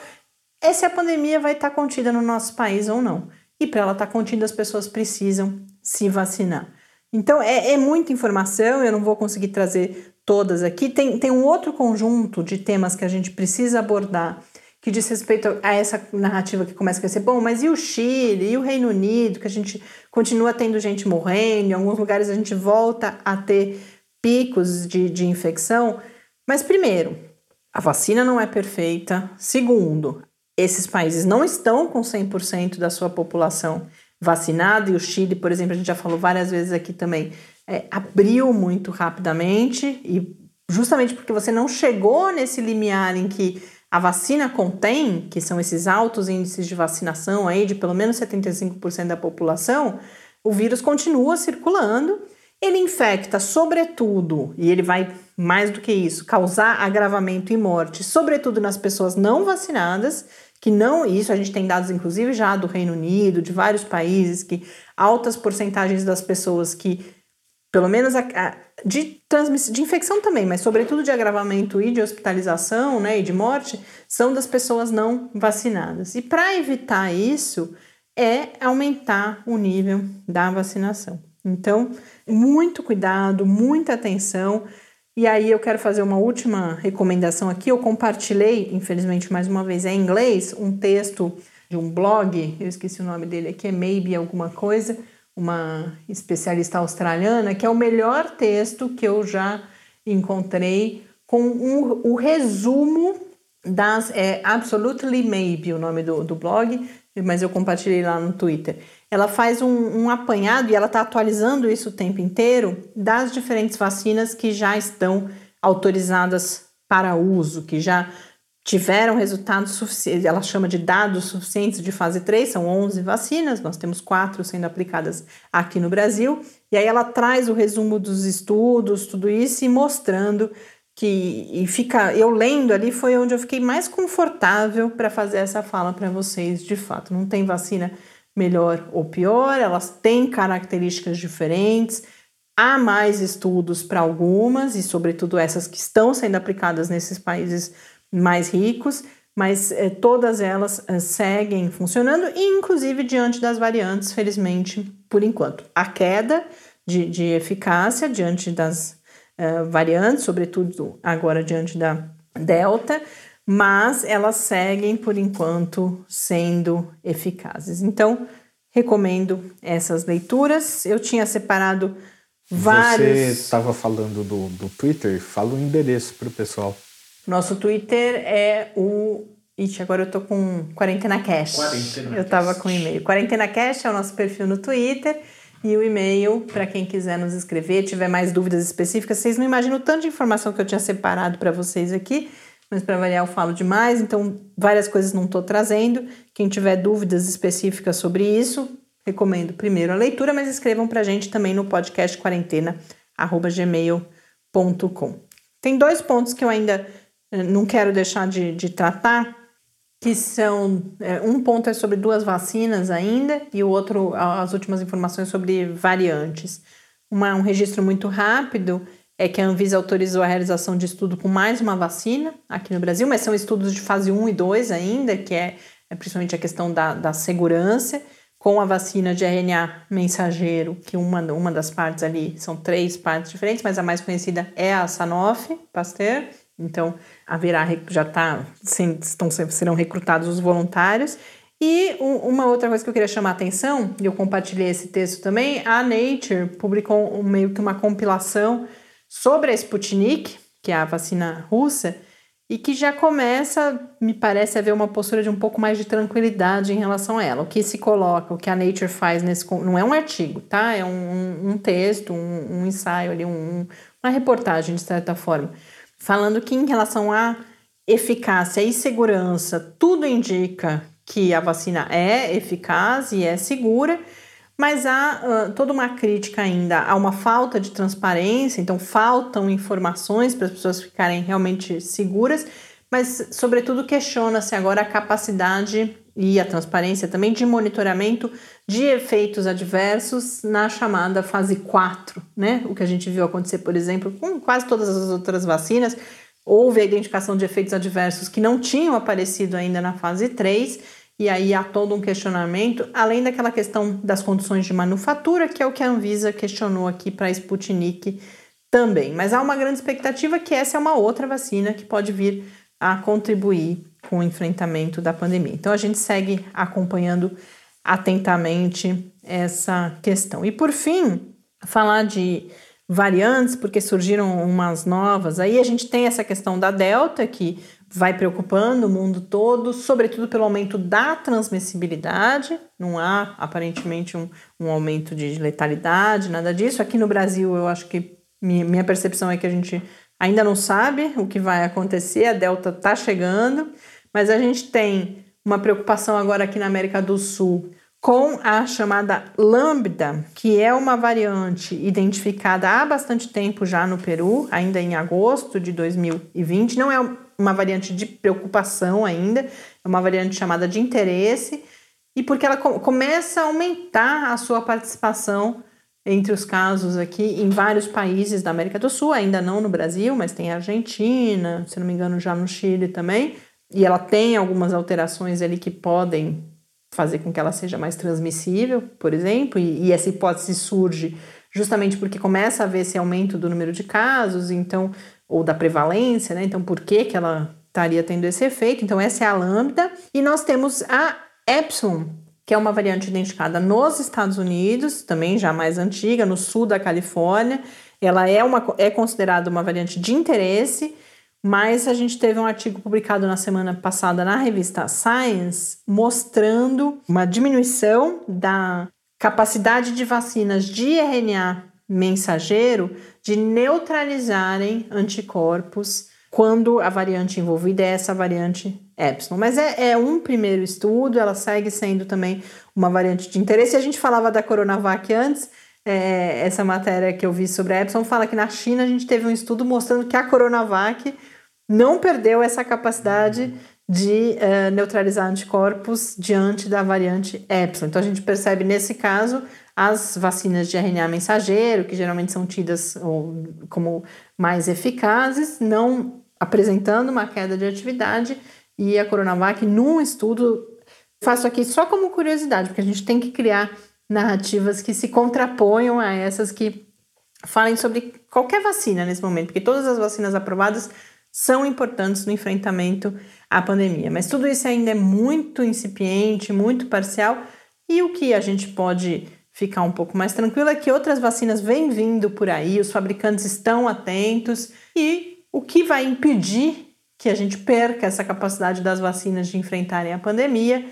é se a pandemia vai estar contida no nosso país ou não. E para ela estar contida, as pessoas precisam se vacinar. Então, é, é, muita informação, eu não vou conseguir trazer todas aqui. Tem, tem um outro conjunto de temas que a gente precisa abordar que diz respeito a essa narrativa que começa a ser bom, mas e o Chile, e o Reino Unido, que a gente continua tendo gente morrendo, em alguns lugares a gente volta a ter picos de, de infecção. Mas, primeiro, a vacina não é perfeita. Segundo, esses países não estão com 100% da sua população vacinada, e o Chile, por exemplo, a gente já falou várias vezes aqui também, é, abriu muito rapidamente, e justamente porque você não chegou nesse limiar em que a vacina contém, que são esses altos índices de vacinação aí de pelo menos 75% da população, o vírus continua circulando, ele infecta, sobretudo, e ele vai mais do que isso, causar agravamento e morte, sobretudo nas pessoas não vacinadas, que não, isso a gente tem dados inclusive já do Reino Unido, de vários países, que altas porcentagens das pessoas que, pelo menos a, a, de, de infecção também, mas sobretudo de agravamento e de hospitalização né, e de morte, são das pessoas não vacinadas. E para evitar isso, é aumentar o nível da vacinação. Então, muito cuidado, muita atenção. E aí eu quero fazer uma última recomendação aqui. Eu compartilhei, infelizmente mais uma vez é em inglês, um texto de um blog, eu esqueci o nome dele aqui, é Maybe alguma coisa, uma especialista australiana, que é o melhor texto que eu já encontrei com um, o resumo das. É Absolutely Maybe o nome do, do blog, mas eu compartilhei lá no Twitter. Ela faz um, um apanhado e ela está atualizando isso o tempo inteiro das diferentes vacinas que já estão autorizadas para uso, que já tiveram resultados suficientes, ela chama de dados suficientes de fase 3, são 11 vacinas, nós temos quatro sendo aplicadas aqui no Brasil, e aí ela traz o resumo dos estudos, tudo isso, e mostrando que e fica, eu lendo ali foi onde eu fiquei mais confortável para fazer essa fala para vocês, de fato. Não tem vacina melhor ou pior, elas têm características diferentes. Há mais estudos para algumas e sobretudo essas que estão sendo aplicadas nesses países mais ricos, mas eh, todas elas eh, seguem funcionando, inclusive diante das variantes, felizmente, por enquanto. A queda de, de eficácia diante das uh, variantes, sobretudo agora diante da Delta, mas elas seguem por enquanto sendo eficazes. Então, recomendo essas leituras. Eu tinha separado vários. Você estava falando do, do Twitter, fala o endereço para o pessoal. Nosso Twitter é o. Ixi, agora eu tô com Quarentena Cash. Quarentena eu tava com e-mail. Quarentena Cash é o nosso perfil no Twitter. E o e-mail, para quem quiser nos escrever, tiver mais dúvidas específicas, vocês não imaginam o tanto de informação que eu tinha separado para vocês aqui, mas para variar eu falo demais, então várias coisas não estou trazendo. Quem tiver dúvidas específicas sobre isso, recomendo primeiro a leitura, mas escrevam para a gente também no podcast quarentena@gmail.com. Tem dois pontos que eu ainda não quero deixar de, de tratar, que são é, um ponto é sobre duas vacinas ainda e o outro as últimas informações sobre variantes. Uma, um registro muito rápido é que a Anvisa autorizou a realização de estudo com mais uma vacina aqui no Brasil, mas são estudos de fase 1 e 2 ainda, que é, é principalmente a questão da, da segurança, com a vacina de RNA mensageiro, que uma, uma das partes ali são três partes diferentes, mas a mais conhecida é a Sanofi Pasteur, então, haverá, já tá, estão, serão recrutados os voluntários. E uma outra coisa que eu queria chamar a atenção, e eu compartilhei esse texto também, a Nature publicou meio que uma compilação sobre a Sputnik, que é a vacina russa, e que já começa, me parece, a haver uma postura de um pouco mais de tranquilidade em relação a ela. O que se coloca, o que a Nature faz nesse. Não é um artigo, tá? É um, um texto, um, um ensaio ali, um, uma reportagem, de certa forma falando que em relação à eficácia e segurança, tudo indica que a vacina é eficaz e é segura, mas há uh, toda uma crítica ainda a uma falta de transparência, então faltam informações para as pessoas ficarem realmente seguras, mas, sobretudo, questiona-se agora a capacidade e a transparência também de monitoramento de efeitos adversos na chamada fase 4, né? O que a gente viu acontecer, por exemplo, com quase todas as outras vacinas, houve a identificação de efeitos adversos que não tinham aparecido ainda na fase 3, e aí há todo um questionamento, além daquela questão das condições de manufatura, que é o que a Anvisa questionou aqui para a Sputnik também. Mas há uma grande expectativa que essa é uma outra vacina que pode vir a contribuir com o enfrentamento da pandemia. Então a gente segue acompanhando atentamente essa questão. E por fim, falar de variantes, porque surgiram umas novas. Aí a gente tem essa questão da Delta, que vai preocupando o mundo todo, sobretudo pelo aumento da transmissibilidade. Não há aparentemente um, um aumento de letalidade, nada disso. Aqui no Brasil, eu acho que minha percepção é que a gente ainda não sabe o que vai acontecer, a Delta está chegando, mas a gente tem uma preocupação agora aqui na América do Sul com a chamada Lambda, que é uma variante identificada há bastante tempo já no Peru, ainda em agosto de 2020. Não é uma variante de preocupação ainda, é uma variante chamada de interesse, e porque ela começa a aumentar a sua participação entre os casos aqui em vários países da América do Sul, ainda não no Brasil, mas tem a Argentina, se não me engano, já no Chile também. E ela tem algumas alterações ali que podem fazer com que ela seja mais transmissível, por exemplo, e, e essa hipótese surge justamente porque começa a haver esse aumento do número de casos, então, ou da prevalência, né? Então, por que, que ela estaria tendo esse efeito? Então, essa é a lambda. E nós temos a epsilon, que é uma variante identificada nos Estados Unidos, também já mais antiga, no sul da Califórnia. Ela é, uma, é considerada uma variante de interesse, mas a gente teve um artigo publicado na semana passada na revista Science mostrando uma diminuição da capacidade de vacinas de RNA mensageiro de neutralizarem anticorpos quando a variante envolvida é essa variante epsilon. Mas é, é, um primeiro estudo, ela segue sendo também uma variante de interesse. A gente falava da Coronavac antes, é, essa matéria que eu vi sobre a epsilon fala que na China a gente teve um estudo mostrando que a Coronavac não perdeu essa capacidade de uh, neutralizar anticorpos diante da variante epsilon. Então a gente percebe nesse caso as vacinas de RNA mensageiro, que geralmente são tidas como mais eficazes, não apresentando uma queda de atividade e a Coronavac num estudo faço aqui só como curiosidade, porque a gente tem que criar narrativas que se contraponham a essas que falem sobre qualquer vacina nesse momento, porque todas as vacinas aprovadas são importantes no enfrentamento à pandemia. Mas tudo isso ainda é muito incipiente, muito parcial, e o que a gente pode ficar um pouco mais tranquilo é que outras vacinas vêm vindo por aí, os fabricantes estão atentos e o que vai impedir que a gente perca essa capacidade das vacinas de enfrentarem a pandemia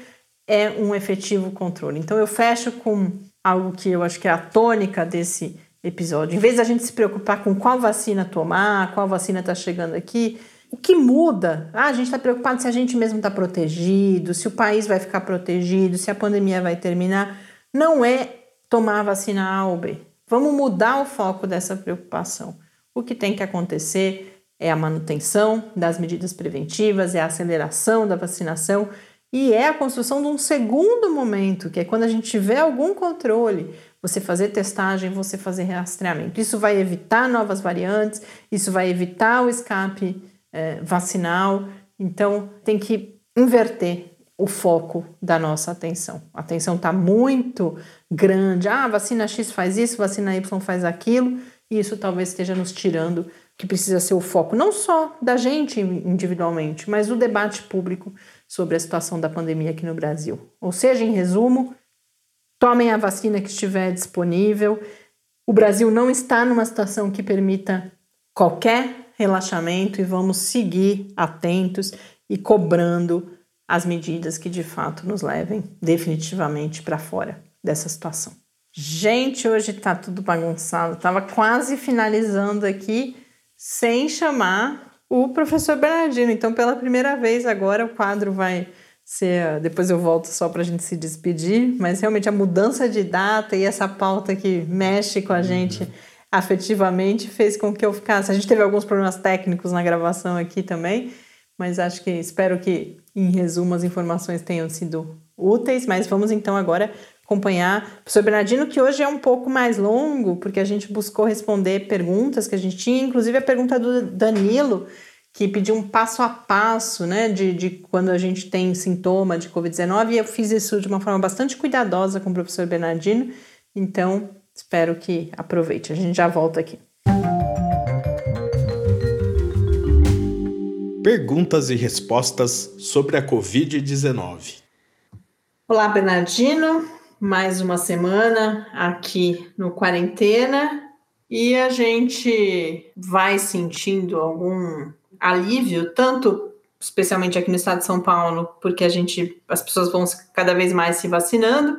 é um efetivo controle. Então eu fecho com algo que eu acho que é a tônica desse episódio. Em vez da gente se preocupar com qual vacina tomar, qual vacina está chegando aqui, o que muda? Ah, a gente está preocupado se a gente mesmo está protegido, se o país vai ficar protegido, se a pandemia vai terminar. Não é tomar a vacina A ou B. Vamos mudar o foco dessa preocupação. O que tem que acontecer é a manutenção das medidas preventivas, é a aceleração da vacinação e é a construção de um segundo momento, que é quando a gente tiver algum controle, você fazer testagem, você fazer rastreamento. Isso vai evitar novas variantes, isso vai evitar o escape é, vacinal. Então, tem que inverter o foco da nossa atenção. A atenção está muito grande. Ah, vacina X faz isso, vacina Y faz aquilo. E isso talvez esteja nos tirando que precisa ser o foco não só da gente individualmente, mas do debate público sobre a situação da pandemia aqui no Brasil. Ou seja, em resumo, tomem a vacina que estiver disponível. O Brasil não está numa situação que permita qualquer relaxamento e vamos seguir atentos e cobrando as medidas que de fato nos levem definitivamente para fora dessa situação. Gente, hoje tá tudo bagunçado. Tava quase finalizando aqui sem chamar o professor Bernardino. Então, pela primeira vez agora, o quadro vai ser. Depois eu volto só para a gente se despedir, mas realmente a mudança de data e essa pauta que mexe com a gente uhum. afetivamente fez com que eu ficasse. A gente teve alguns problemas técnicos na gravação aqui também, mas acho que espero que, em resumo, as informações tenham sido úteis. Mas vamos então agora acompanhar. O professor Bernardino, que hoje é um pouco mais longo, porque a gente buscou responder perguntas que a gente tinha, inclusive a pergunta do Danilo, que pediu um passo a passo, né, de, de quando a gente tem sintoma de Covid-19, e eu fiz isso de uma forma bastante cuidadosa com o professor Bernardino, então espero que aproveite. A gente já volta aqui. Perguntas e respostas sobre a Covid-19. Olá, Bernardino mais uma semana aqui no quarentena e a gente vai sentindo algum alívio, tanto especialmente aqui no estado de São Paulo, porque a gente as pessoas vão cada vez mais se vacinando,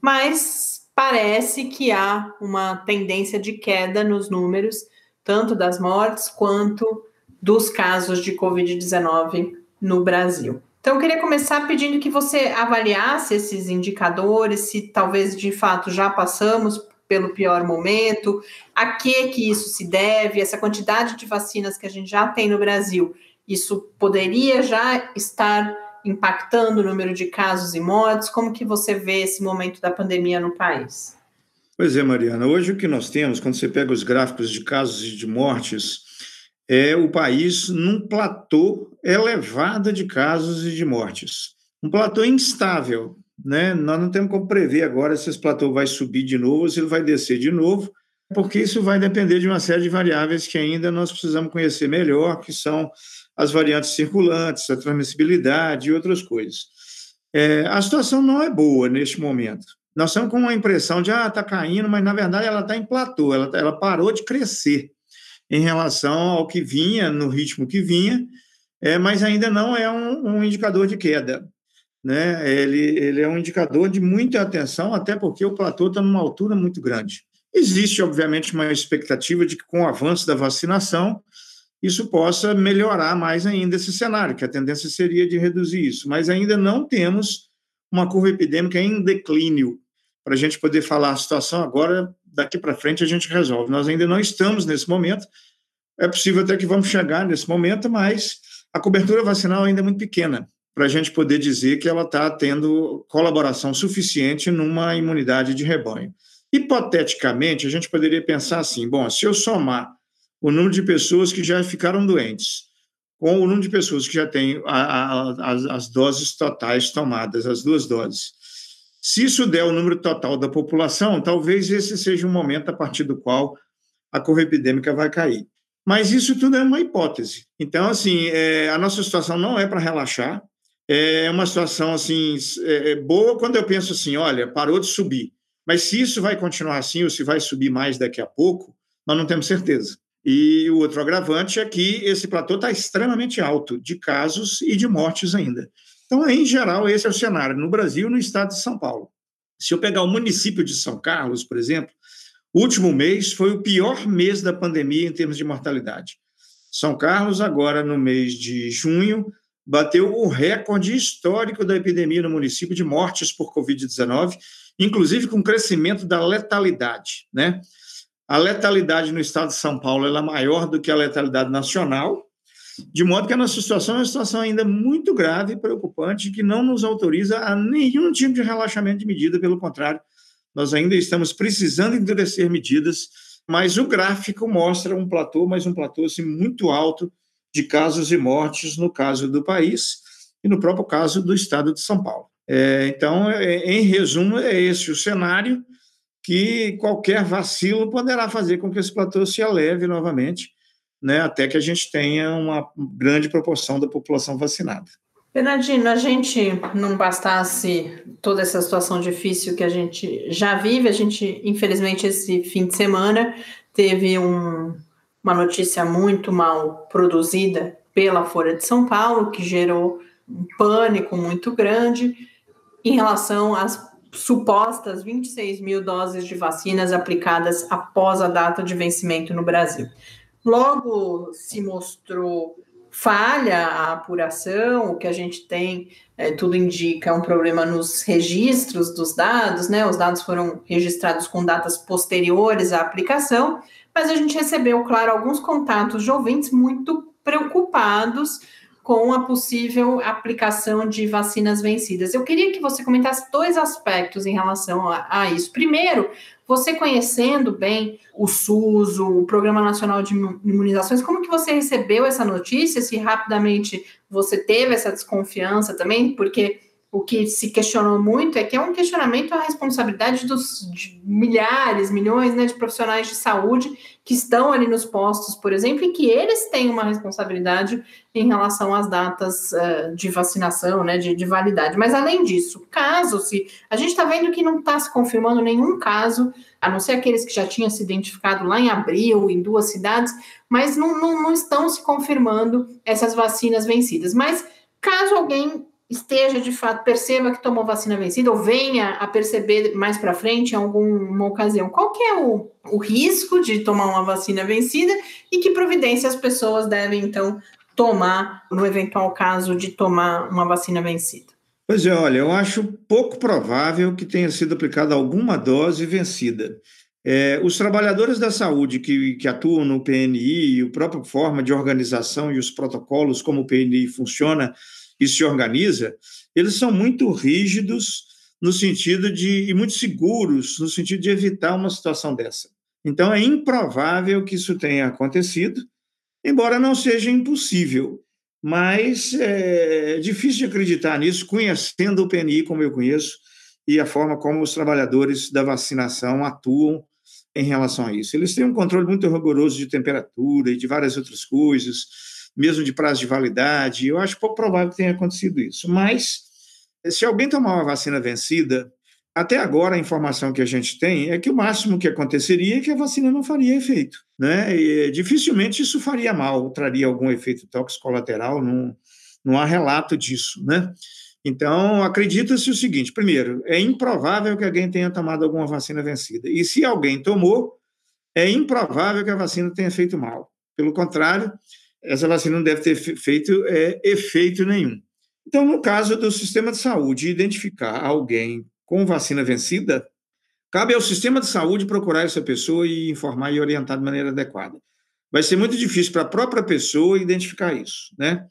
mas parece que há uma tendência de queda nos números, tanto das mortes quanto dos casos de COVID-19 no Brasil. Então, eu queria começar pedindo que você avaliasse esses indicadores, se talvez de fato já passamos pelo pior momento, a que que isso se deve, essa quantidade de vacinas que a gente já tem no Brasil, isso poderia já estar impactando o número de casos e mortes? Como que você vê esse momento da pandemia no país? Pois é, Mariana. Hoje o que nós temos, quando você pega os gráficos de casos e de mortes, é o país num platô elevado de casos e de mortes. Um platô instável, né? Nós não temos como prever agora se esse platô vai subir de novo ou se ele vai descer de novo, porque isso vai depender de uma série de variáveis que ainda nós precisamos conhecer melhor, que são as variantes circulantes, a transmissibilidade e outras coisas. É, a situação não é boa neste momento. Nós estamos com uma impressão de, ah, está caindo, mas na verdade ela está em platô, ela, ela parou de crescer em relação ao que vinha, no ritmo que vinha, é, mas ainda não é um, um indicador de queda. Né? Ele, ele é um indicador de muita atenção, até porque o platô está numa altura muito grande. Existe, obviamente, uma expectativa de que, com o avanço da vacinação, isso possa melhorar mais ainda esse cenário, que a tendência seria de reduzir isso, mas ainda não temos uma curva epidêmica em declínio para a gente poder falar a situação agora daqui para frente a gente resolve. Nós ainda não estamos nesse momento, é possível até que vamos chegar nesse momento, mas a cobertura vacinal ainda é muito pequena para a gente poder dizer que ela está tendo colaboração suficiente numa imunidade de rebanho. Hipoteticamente, a gente poderia pensar assim: bom, se eu somar o número de pessoas que já ficaram doentes com o número de pessoas que já têm a, a, as, as doses totais tomadas, as duas doses, se isso der o número total da população, talvez esse seja um momento a partir do qual a curva epidêmica vai cair. Mas isso tudo é uma hipótese. Então, assim, é, a nossa situação não é para relaxar. É uma situação assim é, é, boa quando eu penso assim, olha, parou de subir. Mas se isso vai continuar assim ou se vai subir mais daqui a pouco, nós não temos certeza. E o outro agravante é que esse platô está extremamente alto de casos e de mortes ainda. Então, em geral, esse é o cenário no Brasil e no estado de São Paulo. Se eu pegar o município de São Carlos, por exemplo, o último mês foi o pior mês da pandemia em termos de mortalidade. São Carlos, agora no mês de junho, bateu o recorde histórico da epidemia no município de mortes por Covid-19, inclusive com crescimento da letalidade. Né? A letalidade no estado de São Paulo é maior do que a letalidade nacional, de modo que a nossa situação é uma situação ainda muito grave e preocupante, que não nos autoriza a nenhum tipo de relaxamento de medida, pelo contrário, nós ainda estamos precisando endurecer medidas, mas o gráfico mostra um platô, mas um platô assim, muito alto de casos e mortes no caso do país e no próprio caso do estado de São Paulo. É, então, é, em resumo, é esse o cenário que qualquer vacilo poderá fazer com que esse platô se eleve novamente né, até que a gente tenha uma grande proporção da população vacinada. Bernardino, a gente não bastasse toda essa situação difícil que a gente já vive, a gente, infelizmente, esse fim de semana teve um, uma notícia muito mal produzida pela Folha de São Paulo, que gerou um pânico muito grande em relação às supostas 26 mil doses de vacinas aplicadas após a data de vencimento no Brasil. Logo se mostrou falha a apuração, o que a gente tem, é, tudo indica um problema nos registros dos dados, né? Os dados foram registrados com datas posteriores à aplicação, mas a gente recebeu, claro, alguns contatos de ouvintes muito preocupados com a possível aplicação de vacinas vencidas. Eu queria que você comentasse dois aspectos em relação a, a isso. Primeiro, você conhecendo bem o SUS, o Programa Nacional de Imunizações, como que você recebeu essa notícia? Se rapidamente você teve essa desconfiança também, porque o que se questionou muito é que é um questionamento à responsabilidade dos milhares, milhões né, de profissionais de saúde que estão ali nos postos, por exemplo, e que eles têm uma responsabilidade em relação às datas uh, de vacinação, né, de, de, validade. Mas além disso, caso se a gente está vendo que não está se confirmando nenhum caso, a não ser aqueles que já tinham se identificado lá em abril em duas cidades, mas não, não, não estão se confirmando essas vacinas vencidas. Mas caso alguém esteja de fato, perceba que tomou vacina vencida, ou venha a perceber mais para frente em alguma ocasião, qual que é o, o risco de tomar uma vacina vencida e que providência as pessoas devem então tomar no eventual caso de tomar uma vacina vencida? Pois é, olha, eu acho pouco provável que tenha sido aplicada alguma dose vencida. É, os trabalhadores da saúde que, que atuam no PNI, e a própria forma de organização e os protocolos, como o PNI funciona e se organiza, eles são muito rígidos no sentido de, e muito seguros no sentido de evitar uma situação dessa. Então, é improvável que isso tenha acontecido, embora não seja impossível. Mas é difícil de acreditar nisso, conhecendo o PNI como eu conheço e a forma como os trabalhadores da vacinação atuam em relação a isso. Eles têm um controle muito rigoroso de temperatura e de várias outras coisas, mesmo de prazo de validade. Eu acho pouco provável que tenha acontecido isso. Mas, se alguém tomar uma vacina vencida, até agora, a informação que a gente tem é que o máximo que aconteceria é que a vacina não faria efeito. Né? E, dificilmente isso faria mal, traria algum efeito tóxico colateral, não, não há relato disso. Né? Então, acredita-se o seguinte: primeiro, é improvável que alguém tenha tomado alguma vacina vencida. E se alguém tomou, é improvável que a vacina tenha feito mal. Pelo contrário, essa vacina não deve ter feito é, efeito nenhum. Então, no caso do sistema de saúde identificar alguém com vacina vencida, cabe ao sistema de saúde procurar essa pessoa e informar e orientar de maneira adequada. Vai ser muito difícil para a própria pessoa identificar isso, né?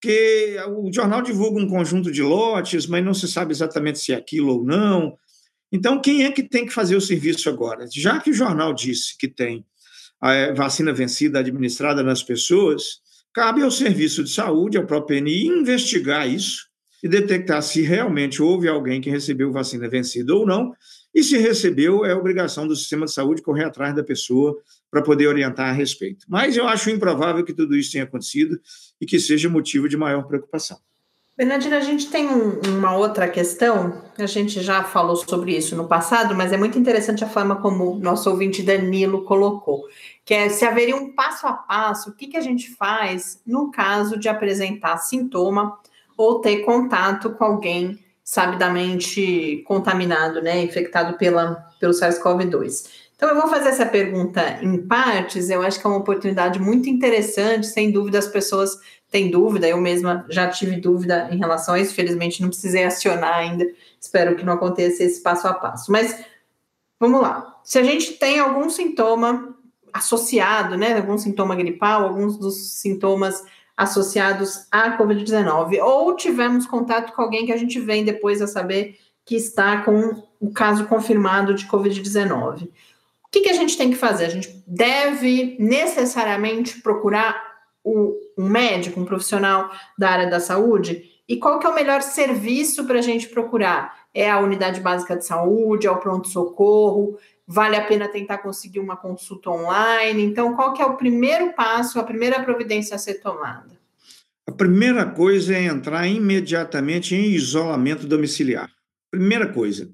Porque o jornal divulga um conjunto de lotes, mas não se sabe exatamente se é aquilo ou não. Então, quem é que tem que fazer o serviço agora? Já que o jornal disse que tem a vacina vencida administrada nas pessoas, cabe ao serviço de saúde, ao próprio PNI, investigar isso e detectar se realmente houve alguém que recebeu vacina vencida ou não, e se recebeu, é obrigação do sistema de saúde correr atrás da pessoa para poder orientar a respeito. Mas eu acho improvável que tudo isso tenha acontecido e que seja motivo de maior preocupação. Bernardina, a gente tem um, uma outra questão, a gente já falou sobre isso no passado, mas é muito interessante a forma como nosso ouvinte Danilo colocou, que é se haveria um passo a passo, o que, que a gente faz no caso de apresentar sintoma ou ter contato com alguém sabidamente contaminado, né, infectado pela, pelo SARS-CoV-2. Então, eu vou fazer essa pergunta em partes, eu acho que é uma oportunidade muito interessante, sem dúvida as pessoas têm dúvida, eu mesma já tive dúvida em relação a isso, felizmente não precisei acionar ainda, espero que não aconteça esse passo a passo. Mas, vamos lá, se a gente tem algum sintoma associado, né, algum sintoma gripal, alguns dos sintomas associados à Covid-19, ou tivemos contato com alguém que a gente vem depois a saber que está com o caso confirmado de Covid-19. O que, que, a gente tem que fazer? A gente deve necessariamente procurar o, um médico, um profissional da área da saúde? E qual que é o melhor serviço para a gente procurar? É a unidade básica de saúde, é o pronto-socorro? Vale a pena tentar conseguir uma consulta online. Então, qual que é o primeiro passo, a primeira providência a ser tomada? A primeira coisa é entrar imediatamente em isolamento domiciliar. Primeira coisa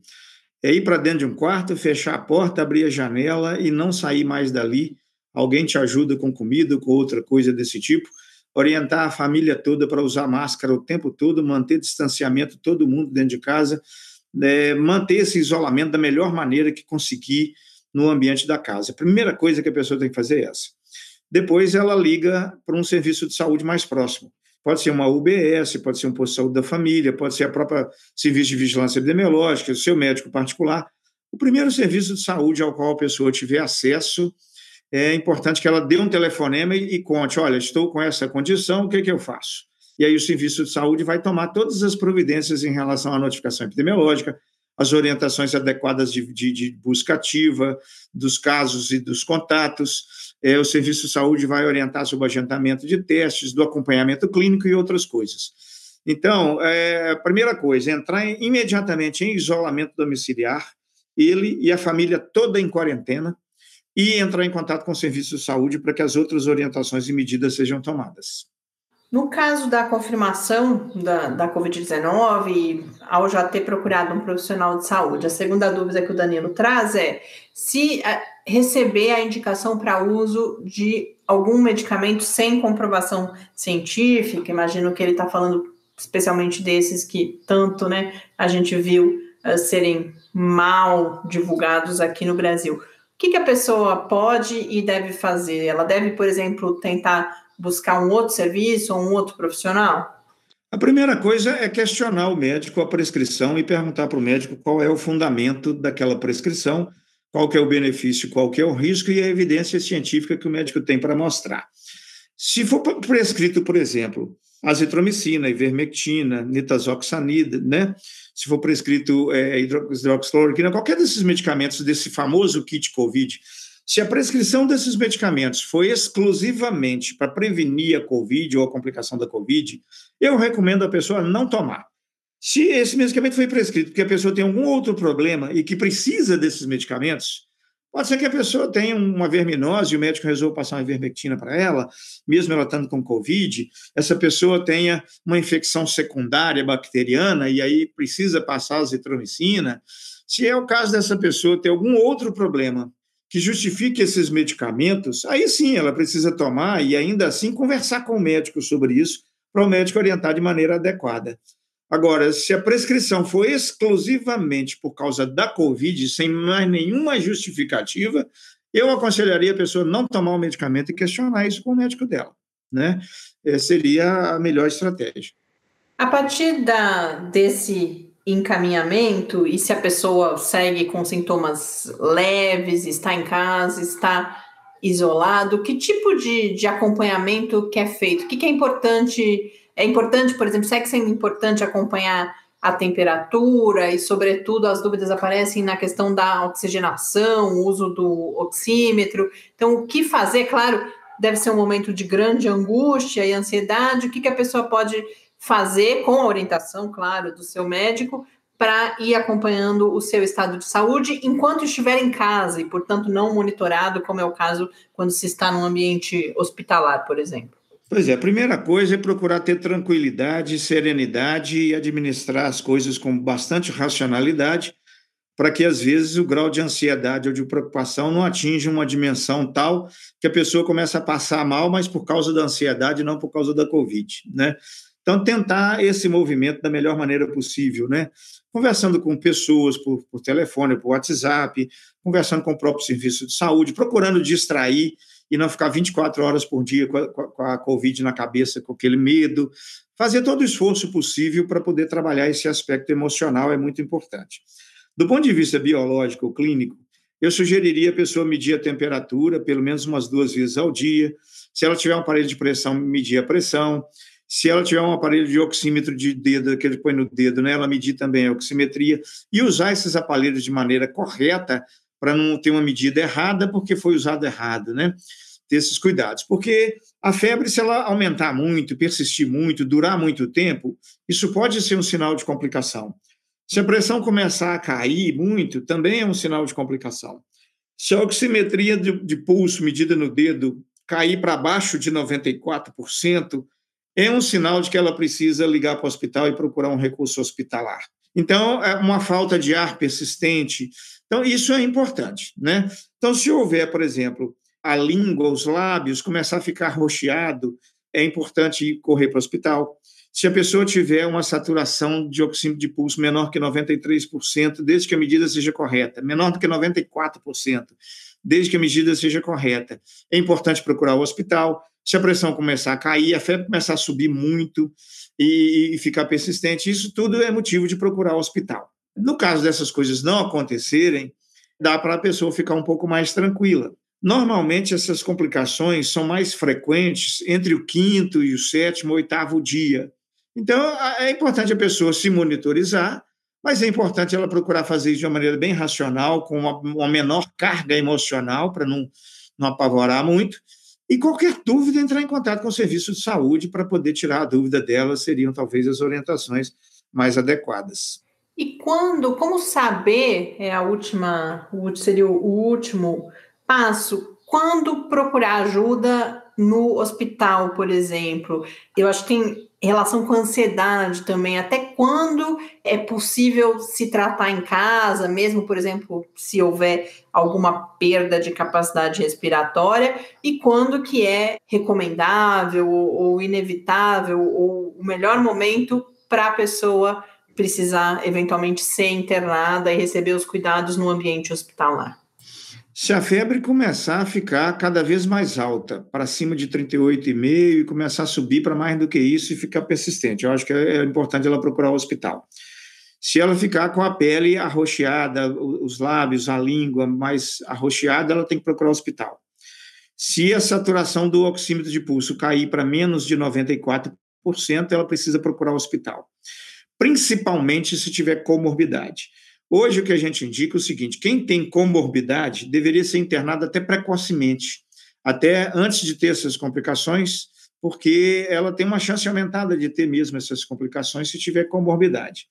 é ir para dentro de um quarto, fechar a porta, abrir a janela e não sair mais dali. Alguém te ajuda com comida, com outra coisa desse tipo. Orientar a família toda para usar máscara o tempo todo, manter distanciamento todo mundo dentro de casa é, manter esse isolamento da melhor maneira que conseguir no ambiente da casa. A primeira coisa que a pessoa tem que fazer é essa. Depois ela liga para um serviço de saúde mais próximo. Pode ser uma UBS, pode ser um posto de saúde da família, pode ser a própria serviço de vigilância epidemiológica, o seu médico particular. O primeiro serviço de saúde ao qual a pessoa tiver acesso, é importante que ela dê um telefonema e, e conte: olha, estou com essa condição, o que, que eu faço? E aí o Serviço de Saúde vai tomar todas as providências em relação à notificação epidemiológica, as orientações adequadas de, de, de busca ativa dos casos e dos contatos. É, o Serviço de Saúde vai orientar sobre o agendamento de testes, do acompanhamento clínico e outras coisas. Então, é, primeira coisa, entrar em, imediatamente em isolamento domiciliar, ele e a família toda em quarentena, e entrar em contato com o Serviço de Saúde para que as outras orientações e medidas sejam tomadas. No caso da confirmação da, da Covid-19, ao já ter procurado um profissional de saúde, a segunda dúvida que o Danilo traz é se é, receber a indicação para uso de algum medicamento sem comprovação científica, imagino que ele está falando especialmente desses que tanto né, a gente viu uh, serem mal divulgados aqui no Brasil. O que, que a pessoa pode e deve fazer? Ela deve, por exemplo, tentar buscar um outro serviço ou um outro profissional? A primeira coisa é questionar o médico a prescrição e perguntar para o médico qual é o fundamento daquela prescrição, qual é o benefício, qual é o risco e a evidência científica que o médico tem para mostrar. Se for prescrito, por exemplo, azitromicina, ivermectina, nitazoxanida, né? Se for prescrito é, hidroxicloroquina, qualquer desses medicamentos desse famoso kit COVID, se a prescrição desses medicamentos foi exclusivamente para prevenir a COVID ou a complicação da COVID, eu recomendo a pessoa não tomar. Se esse medicamento foi prescrito porque a pessoa tem algum outro problema e que precisa desses medicamentos, pode ser que a pessoa tenha uma verminose e o médico resolva passar uma ivermectina para ela, mesmo ela estando com COVID, essa pessoa tenha uma infecção secundária bacteriana e aí precisa passar a azitromicina. Se é o caso dessa pessoa ter algum outro problema que justifique esses medicamentos, aí sim ela precisa tomar e ainda assim conversar com o médico sobre isso, para o médico orientar de maneira adequada. Agora, se a prescrição for exclusivamente por causa da Covid, sem mais nenhuma justificativa, eu aconselharia a pessoa não tomar o medicamento e questionar isso com o médico dela. Né? É, seria a melhor estratégia. A partir da, desse encaminhamento e se a pessoa segue com sintomas leves, está em casa, está isolado, que tipo de, de acompanhamento que é feito? O que, que é importante? É importante, por exemplo, segue sendo importante acompanhar a temperatura e, sobretudo, as dúvidas aparecem na questão da oxigenação, uso do oxímetro. Então, o que fazer? Claro, deve ser um momento de grande angústia e ansiedade. O que, que a pessoa pode fazer com a orientação, claro, do seu médico, para ir acompanhando o seu estado de saúde enquanto estiver em casa e, portanto, não monitorado, como é o caso quando se está num ambiente hospitalar, por exemplo. Pois é, a primeira coisa é procurar ter tranquilidade, serenidade e administrar as coisas com bastante racionalidade, para que às vezes o grau de ansiedade ou de preocupação não atinja uma dimensão tal que a pessoa começa a passar mal, mas por causa da ansiedade, não por causa da Covid, né? Então, tentar esse movimento da melhor maneira possível, né? Conversando com pessoas por, por telefone, por WhatsApp, conversando com o próprio serviço de saúde, procurando distrair e não ficar 24 horas por dia com a, com a Covid na cabeça, com aquele medo. Fazer todo o esforço possível para poder trabalhar esse aspecto emocional é muito importante. Do ponto de vista biológico ou clínico, eu sugeriria a pessoa medir a temperatura pelo menos umas duas vezes ao dia. Se ela tiver um aparelho de pressão, medir a pressão. Se ela tiver um aparelho de oxímetro de dedo, que ele põe no dedo, né, ela medir também a oximetria e usar esses aparelhos de maneira correta para não ter uma medida errada, porque foi usado errado, né? Ter esses cuidados. Porque a febre, se ela aumentar muito, persistir muito, durar muito tempo, isso pode ser um sinal de complicação. Se a pressão começar a cair muito, também é um sinal de complicação. Se a oximetria de, de pulso medida no dedo cair para baixo de 94%, é um sinal de que ela precisa ligar para o hospital e procurar um recurso hospitalar. Então, é uma falta de ar persistente. Então, isso é importante, né? Então, se houver, por exemplo, a língua, os lábios começar a ficar roxeado, é importante correr para o hospital. Se a pessoa tiver uma saturação de oxímetro de pulso menor que 93%, desde que a medida seja correta, menor do que 94%, desde que a medida seja correta, é importante procurar o hospital se a pressão começar a cair, a febre começar a subir muito e, e ficar persistente, isso tudo é motivo de procurar o hospital. No caso dessas coisas não acontecerem, dá para a pessoa ficar um pouco mais tranquila. Normalmente, essas complicações são mais frequentes entre o quinto e o sétimo, oitavo dia. Então, é importante a pessoa se monitorizar, mas é importante ela procurar fazer isso de uma maneira bem racional, com uma, uma menor carga emocional, para não, não apavorar muito, e qualquer dúvida, entrar em contato com o serviço de saúde para poder tirar a dúvida dela, seriam talvez as orientações mais adequadas. E quando, como saber, é a última, seria o último passo, quando procurar ajuda no hospital, por exemplo? Eu acho que tem relação com a ansiedade também, até quando é possível se tratar em casa, mesmo, por exemplo, se houver alguma perda de capacidade respiratória, e quando que é recomendável ou inevitável, ou o melhor momento para a pessoa precisar eventualmente ser internada e receber os cuidados no ambiente hospitalar. Se a febre começar a ficar cada vez mais alta, para cima de 38,5 e começar a subir para mais do que isso e ficar persistente, eu acho que é importante ela procurar o hospital. Se ela ficar com a pele arroxeada, os lábios, a língua mais arroxeada, ela tem que procurar o hospital. Se a saturação do oxímetro de pulso cair para menos de 94%, ela precisa procurar o hospital. Principalmente se tiver comorbidade. Hoje, o que a gente indica é o seguinte: quem tem comorbidade deveria ser internado até precocemente, até antes de ter essas complicações, porque ela tem uma chance aumentada de ter mesmo essas complicações se tiver comorbidade.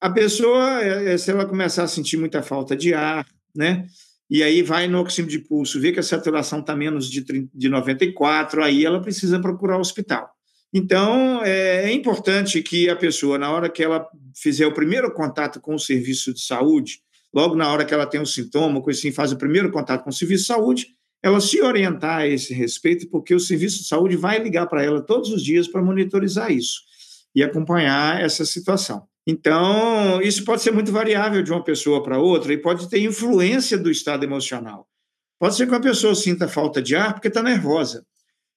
A pessoa, é, é, se ela começar a sentir muita falta de ar, né? E aí vai no oxímetro de pulso, vê que a saturação está menos de, 30, de 94, aí ela precisa procurar o hospital. Então, é, é importante que a pessoa, na hora que ela fizer o primeiro contato com o serviço de saúde, logo na hora que ela tem um sintoma, coisa assim, faz o primeiro contato com o serviço de saúde, ela se orientar a esse respeito, porque o serviço de saúde vai ligar para ela todos os dias para monitorizar isso e acompanhar essa situação. Então, isso pode ser muito variável de uma pessoa para outra e pode ter influência do estado emocional. Pode ser que uma pessoa sinta falta de ar porque está nervosa,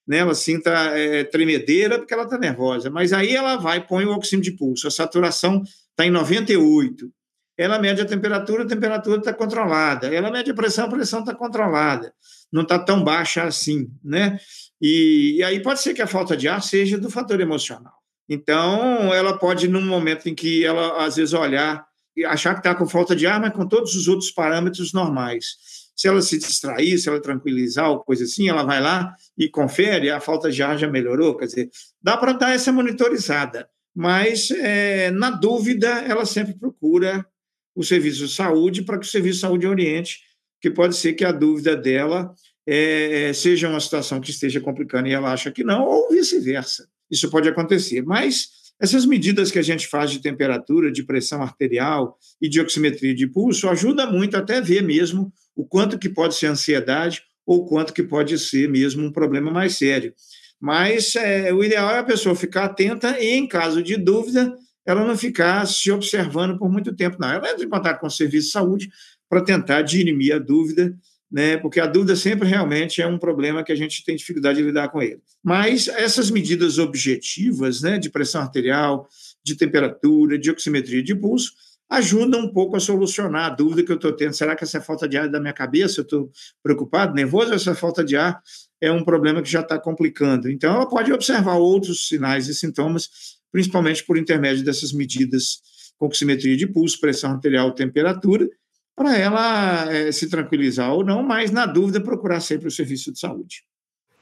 né? ela sinta é, tremedeira porque ela está nervosa, mas aí ela vai, põe o oxímetro de pulso, a saturação está em 98, ela mede a temperatura, a temperatura está controlada, ela mede a pressão, a pressão está controlada, não está tão baixa assim, né? E, e aí pode ser que a falta de ar seja do fator emocional. Então, ela pode, num momento em que ela, às vezes, olhar e achar que está com falta de ar, mas com todos os outros parâmetros normais. Se ela se distrair, se ela tranquilizar ou coisa assim, ela vai lá e confere, a falta de ar já melhorou. Quer dizer, dá para dar essa monitorizada, mas, é, na dúvida, ela sempre procura o serviço de saúde para que o serviço de saúde oriente, que pode ser que a dúvida dela é, seja uma situação que esteja complicando e ela acha que não, ou vice-versa isso pode acontecer. Mas essas medidas que a gente faz de temperatura, de pressão arterial e de oximetria de pulso ajuda muito até ver mesmo o quanto que pode ser ansiedade ou quanto que pode ser mesmo um problema mais sério. Mas é, o ideal é a pessoa ficar atenta e, em caso de dúvida, ela não ficar se observando por muito tempo, não. Ela entra em contato com o serviço de saúde para tentar dirimir a dúvida né? Porque a dúvida sempre realmente é um problema que a gente tem dificuldade de lidar com ele. Mas essas medidas objetivas, né, de pressão arterial, de temperatura, de oximetria de pulso, ajudam um pouco a solucionar a dúvida que eu estou tendo. Será que essa falta de ar é da minha cabeça? Eu estou preocupado, nervoso? Essa falta de ar é um problema que já está complicando? Então, ela pode observar outros sinais e sintomas, principalmente por intermédio dessas medidas com oximetria de pulso, pressão arterial, temperatura, para ela é, se tranquilizar ou não, mas na dúvida procurar sempre o serviço de saúde.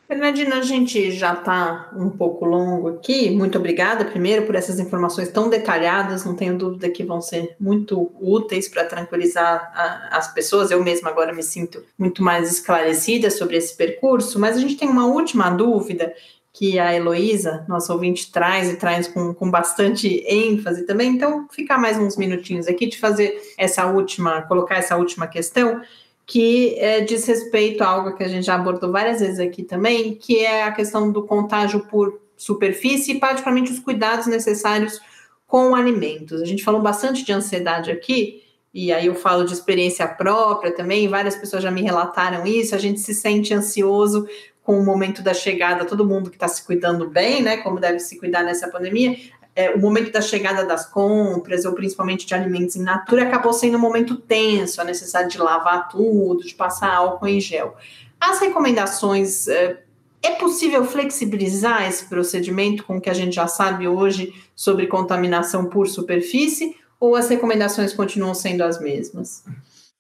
Fernandina, a gente já está um pouco longo aqui. Muito obrigada, primeiro, por essas informações tão detalhadas. Não tenho dúvida que vão ser muito úteis para tranquilizar a, as pessoas. Eu mesma agora me sinto muito mais esclarecida sobre esse percurso. Mas a gente tem uma última dúvida que a Heloísa, nossa ouvinte, traz e traz com, com bastante ênfase também. Então, ficar mais uns minutinhos aqui de fazer essa última, colocar essa última questão, que é, diz respeito a algo que a gente já abordou várias vezes aqui também, que é a questão do contágio por superfície e, particularmente, os cuidados necessários com alimentos. A gente falou bastante de ansiedade aqui, e aí eu falo de experiência própria também, várias pessoas já me relataram isso, a gente se sente ansioso com o momento da chegada, todo mundo que está se cuidando bem, né, como deve se cuidar nessa pandemia, é, o momento da chegada das compras, ou principalmente de alimentos em natura, acabou sendo um momento tenso, a necessidade de lavar tudo, de passar álcool em gel. As recomendações, é, é possível flexibilizar esse procedimento com o que a gente já sabe hoje sobre contaminação por superfície, ou as recomendações continuam sendo as mesmas?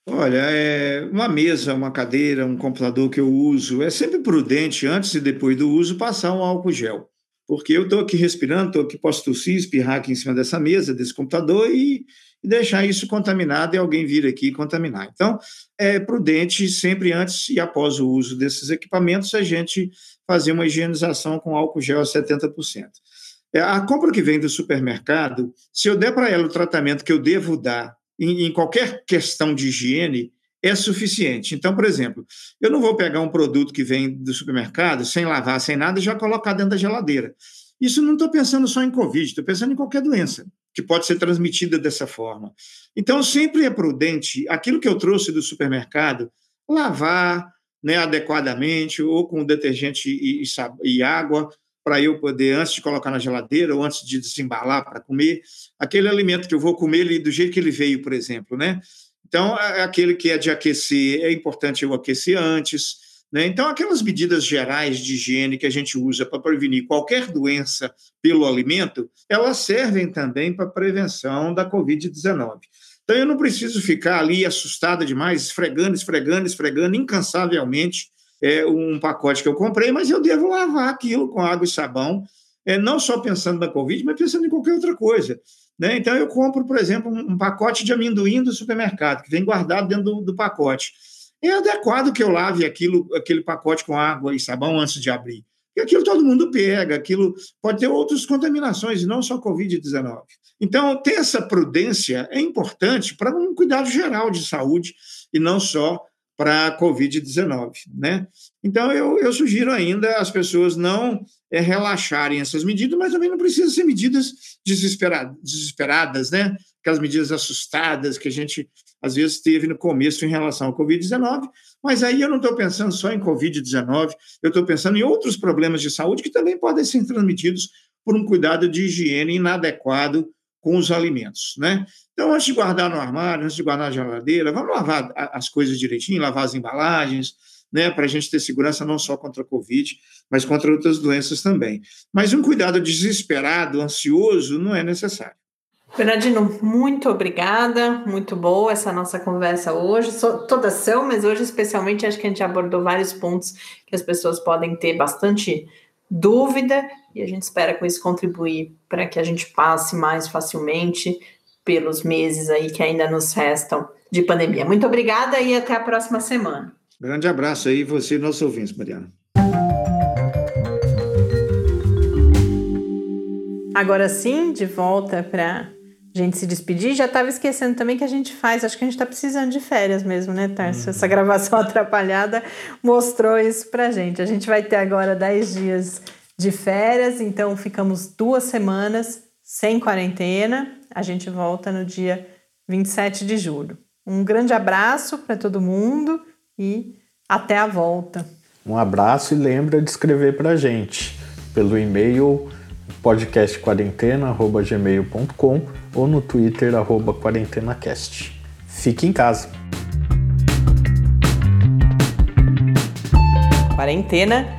Olha, é uma mesa, uma cadeira, um computador que eu uso, é sempre prudente, antes e depois do uso, passar um álcool gel. Porque eu estou aqui respirando, estou aqui, posso tossir, espirrar aqui em cima dessa mesa, desse computador e, e deixar isso contaminado e alguém vir aqui contaminar. Então, é prudente, sempre antes e após o uso desses equipamentos, a gente fazer uma higienização com álcool gel a 70%. É, a compra que vem do supermercado, se eu der para ela o tratamento que eu devo dar em, em qualquer questão de higiene, é suficiente. Então, por exemplo, eu não vou pegar um produto que vem do supermercado sem lavar, sem nada, e já colocar dentro da geladeira. Isso não estou pensando só em Covid, estou pensando em qualquer doença que pode ser transmitida dessa forma. Então, sempre é prudente, aquilo que eu trouxe do supermercado, lavar né, adequadamente, ou com detergente e, e, e água, para eu poder, antes de colocar na geladeira ou antes de desembalar para comer, aquele alimento que eu vou comer ele, do jeito que ele veio, por exemplo, né? Então, é, é aquele que é de aquecer, é importante eu aquecer antes, né? Então, aquelas medidas gerais de higiene que a gente usa para prevenir qualquer doença pelo alimento, elas servem também para a prevenção da Covid-19. Então, eu não preciso ficar ali assustada demais, esfregando, esfregando, esfregando incansavelmente é, um pacote que eu comprei, mas eu devo lavar aquilo com água e sabão, é, não só pensando na Covid, mas pensando em qualquer outra coisa. Né? Então, eu compro, por exemplo, um, pacote de amendoim do supermercado, que vem guardado dentro do, do pacote. É adequado que eu lave aquilo, aquele pacote com água e sabão antes de abrir. Porque aquilo todo mundo pega, aquilo pode ter outras contaminações, e não só Covid-19. Então, ter essa prudência é importante para um cuidado geral de saúde e não só para a Covid-19. Né? Então, eu, eu, sugiro ainda as pessoas não é, relaxarem essas medidas, mas também não precisam ser medidas desesperadas, desesperadas, né? aquelas medidas assustadas que a gente às vezes teve no começo em relação ao Covid-19, mas aí eu não estou pensando só em Covid-19, eu estou pensando em outros problemas de saúde que também podem ser transmitidos por um cuidado de higiene inadequado com os alimentos, né? Então, antes de guardar no armário, antes de guardar na geladeira, vamos lavar as coisas direitinho, lavar as embalagens, né, para a gente ter segurança não só contra a Covid, mas contra outras doenças também. Mas um cuidado desesperado, ansioso, não é necessário. Bernardino, muito obrigada, muito boa essa nossa conversa hoje. So, todas são, mas hoje especialmente acho que a gente abordou vários pontos que as pessoas podem ter bastante dúvida e a gente espera com isso contribuir para que a gente passe mais facilmente pelos meses aí que ainda nos restam de pandemia. Muito obrigada e até a próxima semana. Grande abraço aí você e nossos ouvintes, Mariana. Agora sim, de volta para gente se despedir. Já estava esquecendo também que a gente faz, acho que a gente está precisando de férias mesmo, né, Tarso? Uhum. Essa gravação atrapalhada mostrou isso para gente. A gente vai ter agora 10 dias de férias, então ficamos duas semanas sem quarentena. A gente volta no dia 27 de julho. Um grande abraço para todo mundo e até a volta. Um abraço e lembra de escrever para a gente pelo e-mail podcastquarentena.gmail.com ou no Twitter, arroba quarentenacast. Fique em casa. Quarentena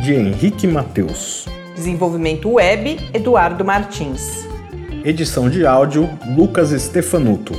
de Henrique Mateus. Desenvolvimento web: Eduardo Martins. Edição de áudio: Lucas Stefanuto.